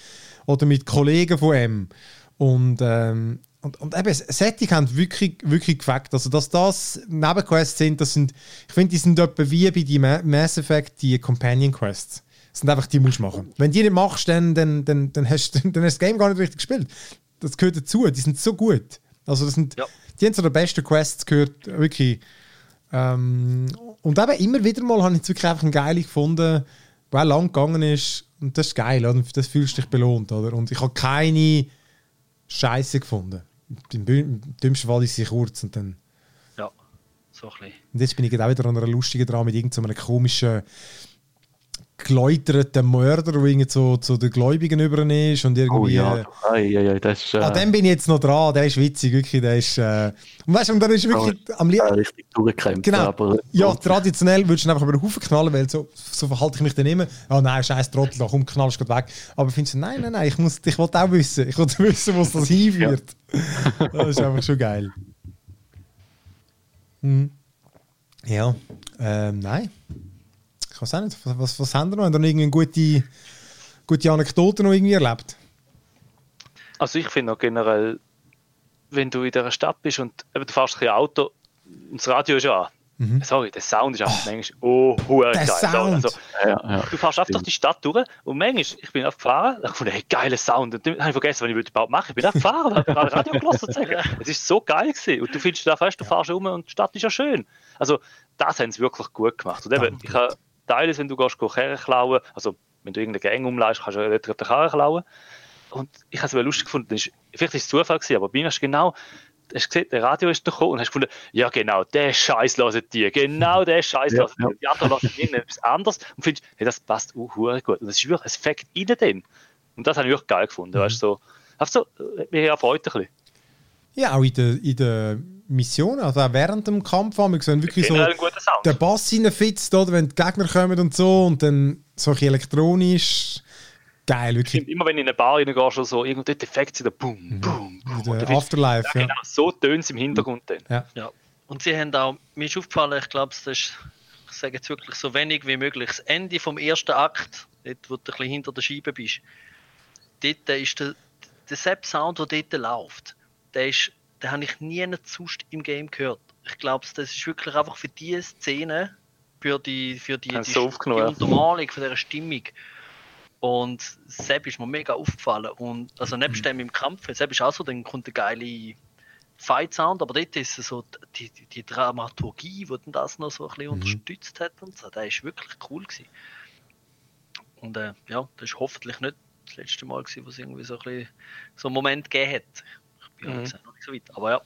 Oder mit Kollegen von ihm. Und, ähm, und, und eben, das Setting haben wirklich, wirklich gefällt. Also, dass das Nebenquests sind, das sind, ich finde, die sind etwa wie bei die Ma- Mass Effect, die Companion Quests. Das sind einfach, die musst du machen. Wenn die nicht machst, dann, dann, dann, dann, hast, *laughs* dann hast du das Game gar nicht richtig gespielt. Das gehört dazu, die sind so gut. Also, das sind, Ja. die haben zu den besten Quests gehört, wirklich. Ähm, und eben immer wieder mal habe ich jetzt wirklich einfach eine geile gefunden, auch lang gegangen ist. Und das ist geil, oder? das fühlst du dich belohnt. Oder? Und ich habe keine Scheiße gefunden. Im, dümmsten Fall ist sie kurz und dann. Ja. So ein bisschen. Und jetzt bin ich auch wieder an einer lustigen dran mit irgendeinem so komischen geläuterten Mörder, der irgendwie so zu den Gläubigen über ist und irgendwie. Oh ja, äh, ei, ei, ei, das ist äh, An dem bin ich jetzt noch dran, der ist witzig, wirklich. Der ist, äh, und weißt du, und dann ist wirklich am äh, liebsten. richtig durchgekämpft. Genau. Aber, ja, traditionell würdest du ihn einfach über den Haufen knallen, weil so, so verhalte ich mich dann immer. Ah nein, scheiß Trottel, da komm, knallst du weg. Aber findest du, nein, nein, nein, ich, muss, ich wollte auch wissen. Ich wollte *laughs* wissen, wo es das hinführt. das ist einfach schon geil. Mhm. Ja, ähm, nein. Ich weiß auch nicht. Was, was, was haben wir noch? Haben wir noch irgendwie gute, gute Anekdoten noch irgendwie erlebt? Also ich finde auch generell, wenn du in dieser Stadt bist und eben, du fährst ein Auto und das Radio ist ja an. Sorry, der Sound ist einfach manchmal oh, hure Mhm. Der geil. Sound! Also, ja, ja. du fährst einfach durch die Stadt durch und manchmal, ich bin einfach gefahren, ich fand, hey, geiler Sound. Und dann habe ich vergessen, was ich überhaupt machen Ich bin einfach gefahren und habe gerade Radio *laughs* gelassen. Es ist so geil gewesen. Und du findest da fest, du fährst um und die Stadt ist ja schön. Also, das haben sie wirklich gut gemacht. Und eben, ich habe Teile, wenn du gehst, Karren klauen, also wenn du irgendeine Gang umleihst, kannst du nicht den Karren klauen. Und ich habe es aber lustig gefunden, das ist, vielleicht ist es Zufall gewesen, aber bei mir hast du genau, hast gesehen, der Radio ist gekommen und hast gefunden, ja genau, der Scheiß hören die, genau der Scheiß Ja, hören die. die anderen hören irgendetwas anderes und findest, hey, das passt uh, hure gut. Und das ist wirklich, es fängt in den. Und das habe ich wirklich geil gefunden, weißt du, so, einfach so, mich erfreut ein bisschen. Ja, auch in der, in der Mission, also auch während dem Kampf haben wir gesehen, wirklich so guter Sound. der Bass reinfitzt, oder, wenn die Gegner kommen und so und dann so ein elektronisch. Geil, wirklich. Stimmt, immer wenn du in eine Bar reingehst oder so, irgendwo dort Effekte sind, boom, boom, boom. Der Und Afterlife, ja, ja. genau, so tönt es im Hintergrund dann. ja. Ja. Und sie haben auch, mir ist aufgefallen, ich glaube, das ist, ich sage jetzt wirklich so wenig wie möglich, das Ende vom ersten Akt, dort, wo du ein bisschen hinter der Scheibe bist, dort ist der, der Sepp-Sound, der dort läuft, der ist, den habe ich nie sonst im Game gehört. Ich glaube, das ist wirklich einfach für diese Szene, für die, für die, die, die. Untermalung von dieser Stimmung. Und Sepp ist mir mega aufgefallen. Und also nebst dem im Kampf, Sepp ist auch so, dann kommt der geile Fight Sound, aber dort ist so die, die, die Dramaturgie, die das noch so ein bisschen unterstützt hat und so, der ist wirklich cool gewesen. Und äh, ja, das ist hoffentlich nicht das letzte Mal gewesen, wo es irgendwie so ein bisschen so einen Moment gegeben hat. Ich bin Mhm. jetzt noch nicht so weit, aber ja.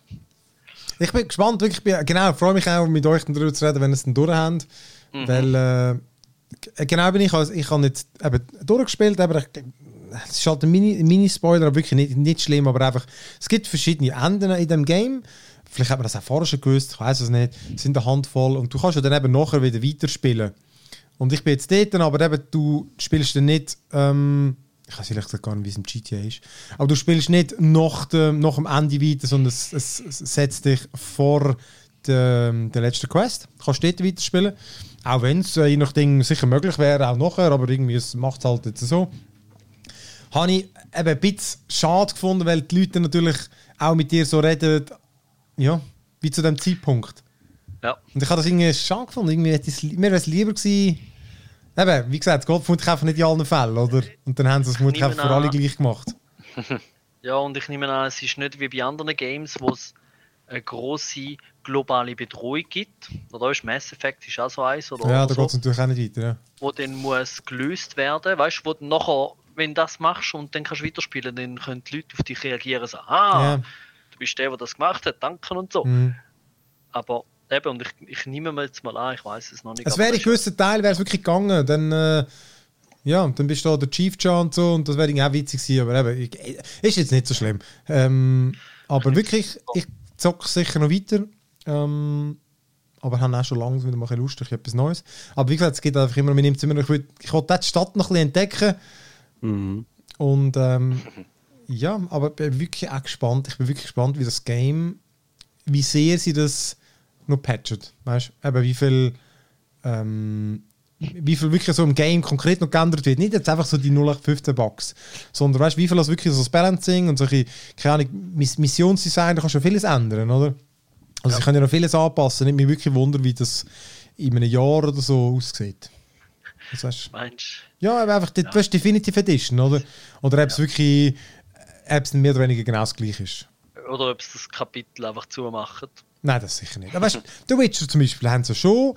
Ich bin gespannt, wirklich, bin, genau, freue mich auch mit euch darüber zu reden, wenn ihr es dann durch habt. Weil, äh, genau bin ich, also ich habe jetzt eben durchgespielt, aber ich, es ist halt ein Mini- Mini-Spoiler, aber wirklich nicht, nicht schlimm, aber einfach, es gibt verschiedene Enden in dem Game. Vielleicht hat man das auch vorher schon gewusst, ich weiß es nicht. Es sind eine Handvoll und du kannst ja dann eben nachher wieder weiterspielen. Und ich bin jetzt dort, aber eben, du spielst dann nicht ähm, ich weiß ehrlich gesagt gar nicht, wie es im GTA ist. Aber du spielst nicht nach dem, nach dem Ende weiter, sondern es, es, es setzt dich vor der, der letzten Quest. Du kannst dort weiterspielen. Auch wenn es äh, je nachdem sicher möglich wäre, auch nachher, aber irgendwie macht es halt jetzt so. Habe ich eben ein bisschen schade gefunden, weil die Leute natürlich auch mit dir so reden, ja, wie zu dem Zeitpunkt. Ja. Und ich habe das irgendwie schade gefunden. Irgendwie hätte es, mir wäre es lieber gewesen, eben, wie gesagt, Gott vermutlich einfach nicht in allen Fällen, oder? Und dann haben sie nehme einfach für alle gleich gemacht. *laughs* Ja, und ich nehme an, es ist nicht wie bei anderen Games, wo es eine große globale Bedrohung gibt. Oder ist Mass Effect ist auch so eins oder, Ja, oder da so, geht es natürlich auch nicht weiter. Ja. wo dann muss gelöst werden. Weißt du, wo nachher, wenn du das machst und dann kannst du weiterspielen, dann können die Leute auf dich reagieren und sagen, ah, Ja. du bist der, der das gemacht hat, danke und so. Mhm. Aber eben, und ich, ich nehme mir jetzt mal an, ich weiß es noch nicht. Es wäre in das ist- gewissen Teilen wäre es wirklich gegangen. Dann, äh, ja, dann bist du da der Chief John und so und das wäre irgendwie auch witzig gewesen, aber eben, ich, ist jetzt nicht so schlimm. Ähm, aber wirklich, ich zocke sicher noch weiter. Ähm, aber haben auch schon lange wieder mal ein Lust auf etwas Neues. Aber wie gesagt, es geht einfach immer, mir nimmt es immer noch, ich will, ich will die Stadt noch ein bisschen entdecken. Mhm. Und ähm, ja, aber ich bin wirklich auch gespannt. Ich bin wirklich gespannt, wie das Game, wie sehr sie das noch patchen. Weißt du, eben wie viel, ähm, wie viel wirklich so im Game konkret noch geändert wird. Nicht jetzt einfach so die 0815 Bugs, sondern weißt du, wie viel das wirklich so das Balancing und solche, keine Ahnung, Miss Missionsdesign, da kannst du ja vieles ändern, oder? Also sie können ja noch vieles anpassen. Nicht mich wirklich wundern, wie das in einem Jahr oder so aussieht. Das weißt, Meinst ja, aber einfach die, du hast Definitive Edition, oder? Oder ob es wirklich äh, ob es mehr oder weniger genau das gleiche ist. du? Oder ob es das Kapitel einfach zumachen. Nein, das sicher nicht. Aber weißt, *laughs* The Witcher zum Beispiel haben sie schon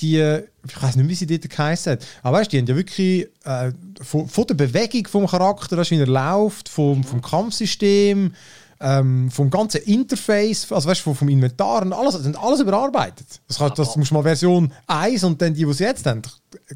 die, ich weiß nicht, wie sie dort geheißen hat, aber weißt, die haben ja wirklich äh, von, von der Bewegung vom Charakter, weißt, wie er läuft, vom, vom Kampfsystem, ähm, vom ganzen Interface, also weißt, vom, vom Inventar und alles, sind alles überarbeitet. Das, kann, das musst du mal Version 1 und dann die, die sie jetzt haben.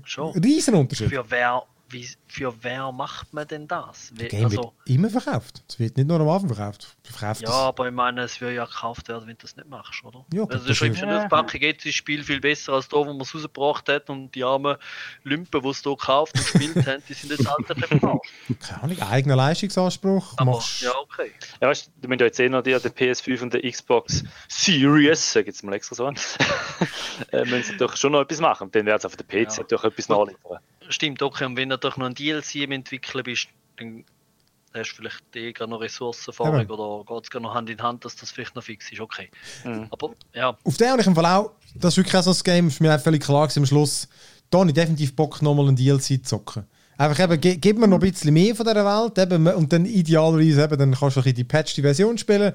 Schon. Riesen Unterschied. Für wer, wie, für wer macht man denn das? Wie, Game also, wird immer verkauft. Es wird nicht nur am Anfang verkauft. Du verkaufst ja, es. aber ich meine, es wird ja gekauft werden, wenn du das nicht machst, oder? Ja, also das du schreibst ist- ja nicht auf die Packung, jetzt ist das Spiel viel besser als da, wo man es rausgebracht hat und die armen Lümpen, die es hier gekauft und gespielt haben, die sind jetzt halt ein bisschen verkauft. *laughs* Keine Ahnung, eigener Leistungsanspruch. Aber machst, ja, okay. Ja, weißt du, haben ja jetzt eh noch die, der PS5 und der Xbox Series, sag ich jetzt mal extra so an, *laughs* äh, müssen sie natürlich schon noch etwas machen. Dann werden sie auf der PC Ja. natürlich etwas nachliefern. Stimmt, okay. Und wenn du natürlich noch ein DLC im Entwickeln bist, dann hast du vielleicht eh gerade noch Ressourcenfahrung Eben. oder geht es gerade noch Hand in Hand, dass das vielleicht noch fix ist. Okay. Mhm. Aber ja, Auf den habe ich im Fall auch, das ist wirklich auch so ein Game, ist mir auch völlig klar am Schluss, da habe ich definitiv Bock, nochmal ein DLC zu zocken. Einfach eben, ge gib mir noch ein bisschen mehr von dieser Welt eben, und dann idealerweise eben, dann kannst du ein bisschen die patchte Version spielen,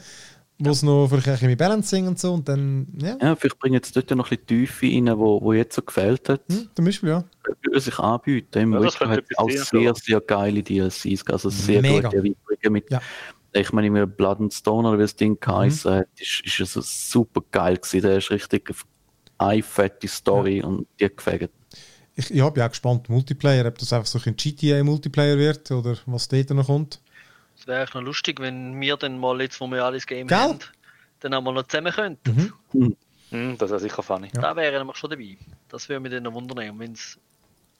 wo es noch vielleicht ein bisschen mit Balancing und so und dann, ja, Ja, vielleicht bringen jetzt dort noch ein bisschen Tiefe rein, wo, wo jetzt so gefällt hat. hm, zum Beispiel, ja. Würde sich anbieten. Im Ja, das Witcher hat auch sehr, ja. sehr geile DLCs, also sehr Mega. gute Erweiterungen mit. Ja. Ich meine, mit Blood and Stone oder wie das Mhm. Ding geheißen hat, ist, ist es so super geil gewesen. Der ist richtig eine fette Story und die gefällt. Ich, ich bin ja auch gespannt, Multiplayer, ob das einfach so ein GTA-Multiplayer wird oder was dort noch kommt. Es wäre eigentlich noch lustig, wenn wir dann mal jetzt, wo wir alles Game Gell? haben, dann auch mal noch zusammen könnten. Mhm, das wäre sicher funny. Ja. Da wäre nämlich schon dabei. Das würde mich dann noch wundern. Und wenn's,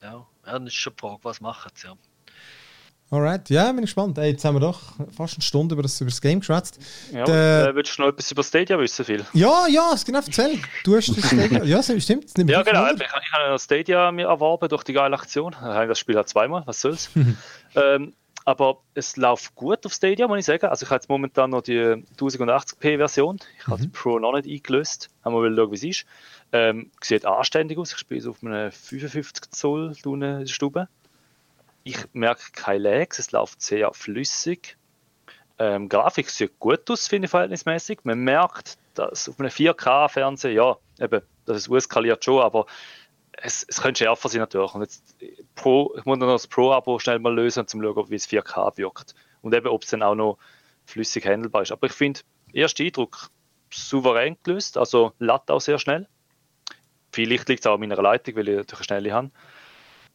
ja, ja, dann ist schon die Frage, was machen sie? Ja. Alright, ja, bin ich gespannt. Ey, jetzt haben wir doch fast eine Stunde über das, über das Game geschwätzt. Ja, Der- äh, willst du noch etwas über Stadia wissen, Phil? Ja, ja, genau, erzähl. Du hast das Stadia. *laughs* Ja, stimmt. Ja, genau. Wunder. Ich, ich habe Stadia mir erworben durch die geile Aktion. Das Spiel halt zweimal, was soll's. *laughs* ähm, aber es läuft gut auf Stadia, muss ich sagen. Also ich habe jetzt momentan noch die 1080p-Version. Ich habe die Pro noch nicht eingelöst. Haben wir mal schauen, wie es ist. Ähm, sieht anständig aus. Ich spiele es auf einem 55 Zoll in der Stube. Ich merke keine Lags, es läuft sehr flüssig. Ähm, Grafik sieht gut aus, finde ich verhältnismäßig. Man merkt, dass auf einem 4K-Fernseher, ja, eben, das ist eskaliert schon, aber es, es könnte schärfer sein natürlich. Und jetzt Pro, ich muss noch das Pro-Abo schnell mal lösen, um zu schauen, wie es 4K wirkt. Und eben, ob es dann auch noch flüssig handelbar ist. Aber ich finde, erster Eindruck souverän gelöst, also lädt auch sehr schnell. Vielleicht liegt es auch an meiner Leitung, weil ich natürlich eine schnelle habe.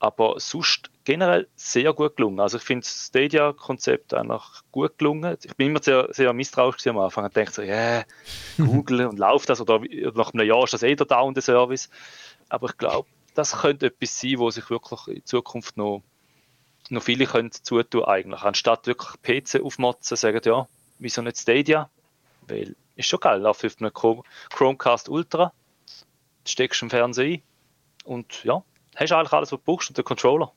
Aber sonst generell sehr gut gelungen. Also ich finde das Stadia-Konzept einfach gut gelungen. Ich bin immer sehr, sehr misstrauisch am Anfang und dachte so, ja, *laughs* Google und läuft das oder nach einem Jahr ist das eh der down der Service. Aber ich glaube, das könnte etwas sein, wo sich wirklich in Zukunft noch noch viele können zutun eigentlich. Anstatt wirklich PC aufmotzen, sagen ja, wieso nicht Stadia? Weil ist schon geil, auf einem Chromecast Ultra, steckst im Fernseher ein und ja, hast eigentlich alles, was du brauchst und den Controller.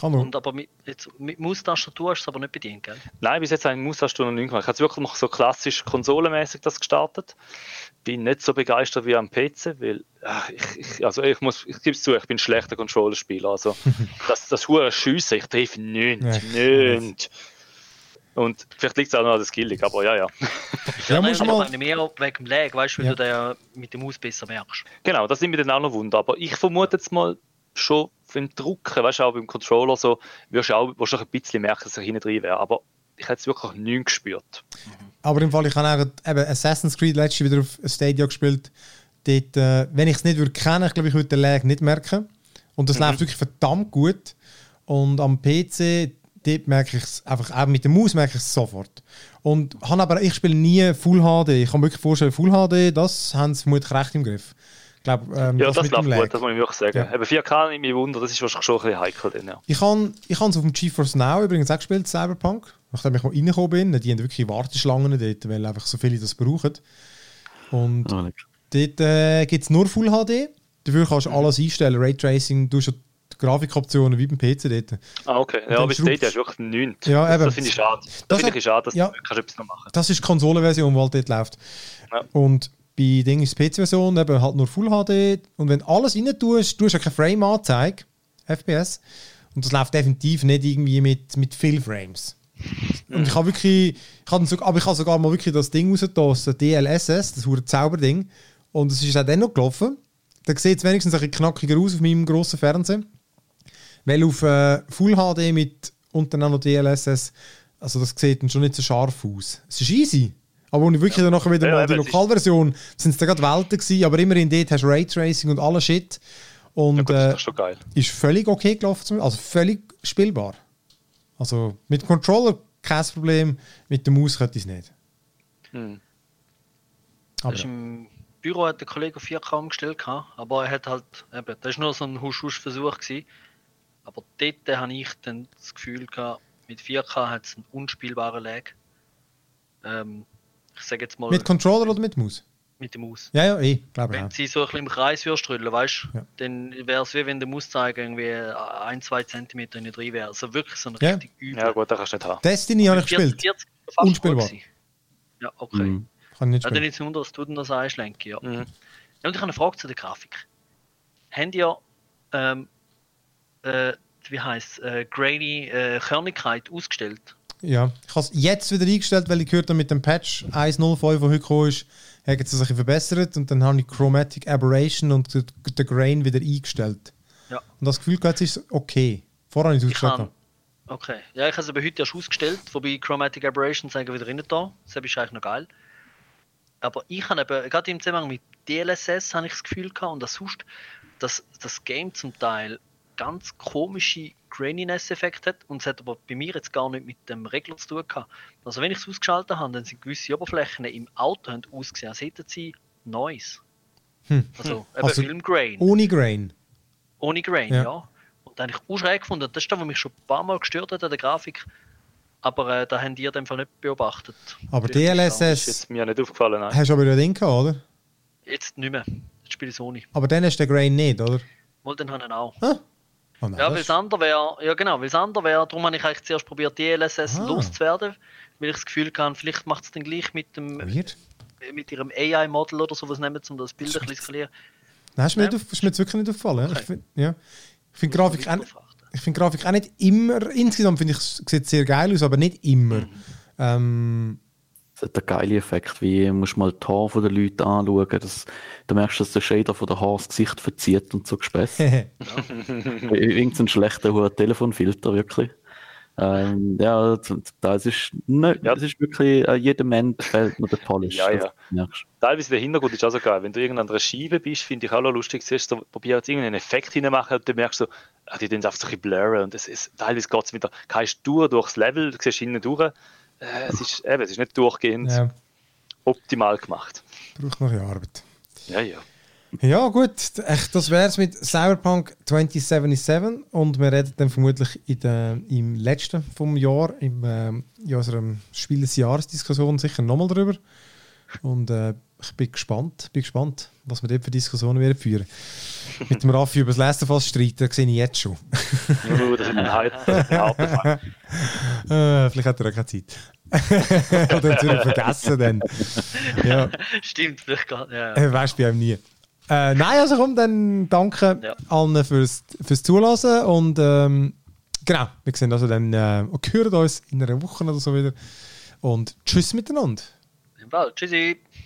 Kann man. Und aber mit, jetzt, mit Maustastatur hast du es aber nicht bedient, gell? Nein, bis jetzt habe ich Maustastatur noch nicht gemacht. Ich habe jetzt wirklich noch so klassisch konsolenmäßig das gestartet. Bin nicht so begeistert wie am PC, weil ach, ich, ich, also ich muss, ich gebe es zu, ich bin ein schlechter Controllerspieler. Also *laughs* das, das hure Schiessen, ich treffe nicht, Ja. nicht. Und vielleicht liegt es auch noch an der Skilling, aber ja, ja. *laughs* Ja, nein, musst aber mal. mehr wegen dem Lag, weißt du, weil Ja. du den ja mit dem Maus besser merkst. Genau, das nimmt mir dann auch noch Wunder. Aber ich vermute jetzt mal schon, du drucken, weißt du, auch beim Controller so, wirst du auch wahrscheinlich ein bisschen merken, dass er hinten drin wäre. Aber ich habe jetzt wirklich nichts gespürt. Aber im Fall, ich habe auch eben Assassin's Creed letztes wieder auf Stadia gespielt. Dort, äh, wenn ich es nicht würde kennen, ich glaube, ich würde den Lag nicht merken. Und das läuft wirklich verdammt gut. Und am PC, dort merke ich es einfach, auch mit der Maus merke ich es sofort. Und habe aber, ich spiele nie Full HD. Ich kann mir wirklich vorstellen, Full HD, das haben sie vermutlich recht im Griff. Ich glaube, ähm, Ja, das, mit dem läuft Lag. gut, das muss ich wirklich sagen. Ja. Eben 4K nimmt mich Wunder, das ist wahrscheinlich schon ein bisschen heikel. Dann, ja. Ich habe ich es auf dem GeForce Now übrigens auch gespielt, Cyberpunk. Nachdem ich mal reingekommen bin. Die haben wirklich Warteschlangen dort, weil einfach so viele das brauchen. Und Ah, dort äh, gibt es nur Full HD. Dafür kannst du alles einstellen. Raytracing, du hast ja die Grafikoptionen wie beim PC dort. Ah, okay. Ja, aber Stadia schraubst- ist wirklich nichts. Ja, das, eben. das finde ich schade. Das, Das finde ich schade, dass ja. du kannst etwas noch machen Das ist die Konsolenversion, die halt dort läuft. Ja. Und bei Ding ist PC-Version eben halt nur Full HD. Und wenn du alles rein tust, du hast ja keine Frame-Anzeige, FPS. Und das läuft definitiv nicht irgendwie mit, mit viel Frames. Und ich habe wirklich, ich habe sogar, aber ich habe sogar mal wirklich das Ding rausgetan, das DLSS, das hure Zauberding. Und es ist auch dann noch gelaufen. Da sieht es wenigstens ein bisschen knackiger aus auf meinem grossen Fernseher. Weil auf äh, Full HD mit und dann auch noch DLSS, also das sieht dann schon nicht so scharf aus. Es ist easy. Aber wenn ich wirklich dann nachher wieder Ja, mal ja, die Lokalversion, sind es da gerade Welten gewesen, aber immerhin dort hast du Raytracing und alles Shit. Und Ja, gut, das äh, ist schon geil. ist völlig okay gelaufen, zum- also völlig spielbar. Also mit dem Controller kein Problem, mit der Maus könnte ich es nicht. Hm. Aber Das ist im Büro hat der Kollege auf 4K umgestellt, aber er hat halt, eben, das war nur so ein Husch-Husch-Versuch. Aber dort habe ich dann das Gefühl gehabt, mit 4K hat es einen unspielbaren Lag. Ähm, ich sage jetzt mal mit Controller oder mit Maus? mit der Maus. Ja, ja, eh, glaube ich Wenn auch. sie so ein bisschen im Kreis würdest weißt du, Ja. dann wäre es wie wenn der Mauszeiger irgendwie ein, zwei Zentimeter in drin wäre. Also wirklich so ein Ja. richtig übel. Ja, gut, das kannst du nicht haben. Destiny habe ich 40, gespielt. 40 ist fast Unspielbar. gut gewesen. Ja, okay. Mhm. Kann ich nicht Ja, dann spielen. nicht Wunder, dass du denn das Lenki. Ja. Mhm. ja. Und ich habe eine Frage zu der Grafik. Habt ihr, ähm, äh, wie heisst äh, grainy äh, Körnigkeit ausgestellt? Ja, ich habe es jetzt wieder eingestellt, weil ich gehört habe, mit dem Patch 1.05, der heute gekommen ist, hat es sich verbessert und dann habe ich Chromatic Aberration und den Grain wieder eingestellt. Ja. Und das Gefühl gehabt, es ist okay. Vorher habe ich es ausgestellt. okay. Ja, ich habe es aber heute erst ausgestellt, wobei Chromatic Aberration zeigen wieder rein da. Das ist eigentlich noch geil. Aber ich habe eben, gerade im Zusammenhang mit DLSS, habe ich das Gefühl gehabt und das sonst, dass das Game zum Teil ganz komische Graininess-Effekte hat und es hat aber bei mir jetzt gar nicht mit dem Regler zu tun gehabt. Also wenn ich es ausgeschaltet habe, dann sind gewisse Oberflächen im Auto haben ausgesehen, als hätten sie Noise. Hm. Also eben Also Filmgrain. Ohne Grain. Ohne Grain, Ja. ja. Und da habe ich auch schräg gefunden. Das ist das, was mich schon ein paar Mal gestört hat an der Grafik. Aber äh, da haben die in dem Fall nicht beobachtet. Aber Richtig Das ist DLSS jetzt mir nicht aufgefallen. Nein. hast du aber ja Ding gehabt, oder? Jetzt nicht mehr. Jetzt spiele ich es ohne. Aber dann hast du den Grain nicht, oder? Mal den habe ich auch. Ah. Oh nein, Ja, weil das andere wäre, ja genau, weil andere wäre, darum habe ich eigentlich zuerst probiert, DLSS Ah. loszuwerden, weil ich das Gefühl hatte, vielleicht macht es dann gleich mit dem Weird. mit ihrem AI-Model oder sowas nehmen, um das Bild ein bisschen zu skalieren. Nein, ist mir, Ja. nicht auf, ist mir jetzt wirklich nicht aufgefallen. Okay. Ich finde ja. Ich find Grafik, auch- ich find Grafik auch nicht immer, insgesamt finde ich, es sieht sehr geil aus, aber nicht immer. Mhm. Ähm, Das hat einen geilen Effekt, wie du musst mal die Haare der Leute anschauen. Das, du merkst, dass der Shader von der Haare das Gesicht verzieht und so gespäss. *laughs* Irgendein schlechter hoher Telefonfilter, wirklich. Ähm, ja, es ist, ne, Ja. es ist wirklich, äh, jedem Moment fehlt mir der Polish. Ja, ja. das merkst du. Teilweise der Hintergrund ist auch so geil. Wenn du irgendein Scheibe bist, finde ich auch noch lustig. Siehst du, probier jetzt irgendeinen Effekt hineinmachen und dann merkst du, ah, die es einfach so ein bisschen blurren. Und es ist, teilweise geht es wieder, gehst du durchs Level, du siehst hinten durch. Äh, es, ist, eben, es ist nicht durchgehend ja, optimal gemacht. braucht noch Arbeit. Ja, ja. Ja, gut, echt, das wäre es mit Cyberpunk 2077 und wir reden dann vermutlich in der, im letzten vom Jahr, im, ähm, in unserer Spiel des Jahres-Diskussion sicher nochmal drüber. Und äh, ich bin gespannt, bin gespannt, was wir dort für Diskussionen werden führen. mit dem Raffi über das Last of Us streiten, sehe ich jetzt schon. Uh, das ist ein. Das Fall. äh, vielleicht hat er auch keine Zeit. *laughs* Oder hat er vergessen dann. Ja. Stimmt, vielleicht gar ja. Äh, Weißt du bei einem nie. Äh, nein, also komm, dann danke Ja. allen fürs, fürs Zulassen und ähm, genau, wir sehen also dann äh, und hören uns in einer Woche oder so wieder und tschüss miteinander. Im Fall. Tschüssi.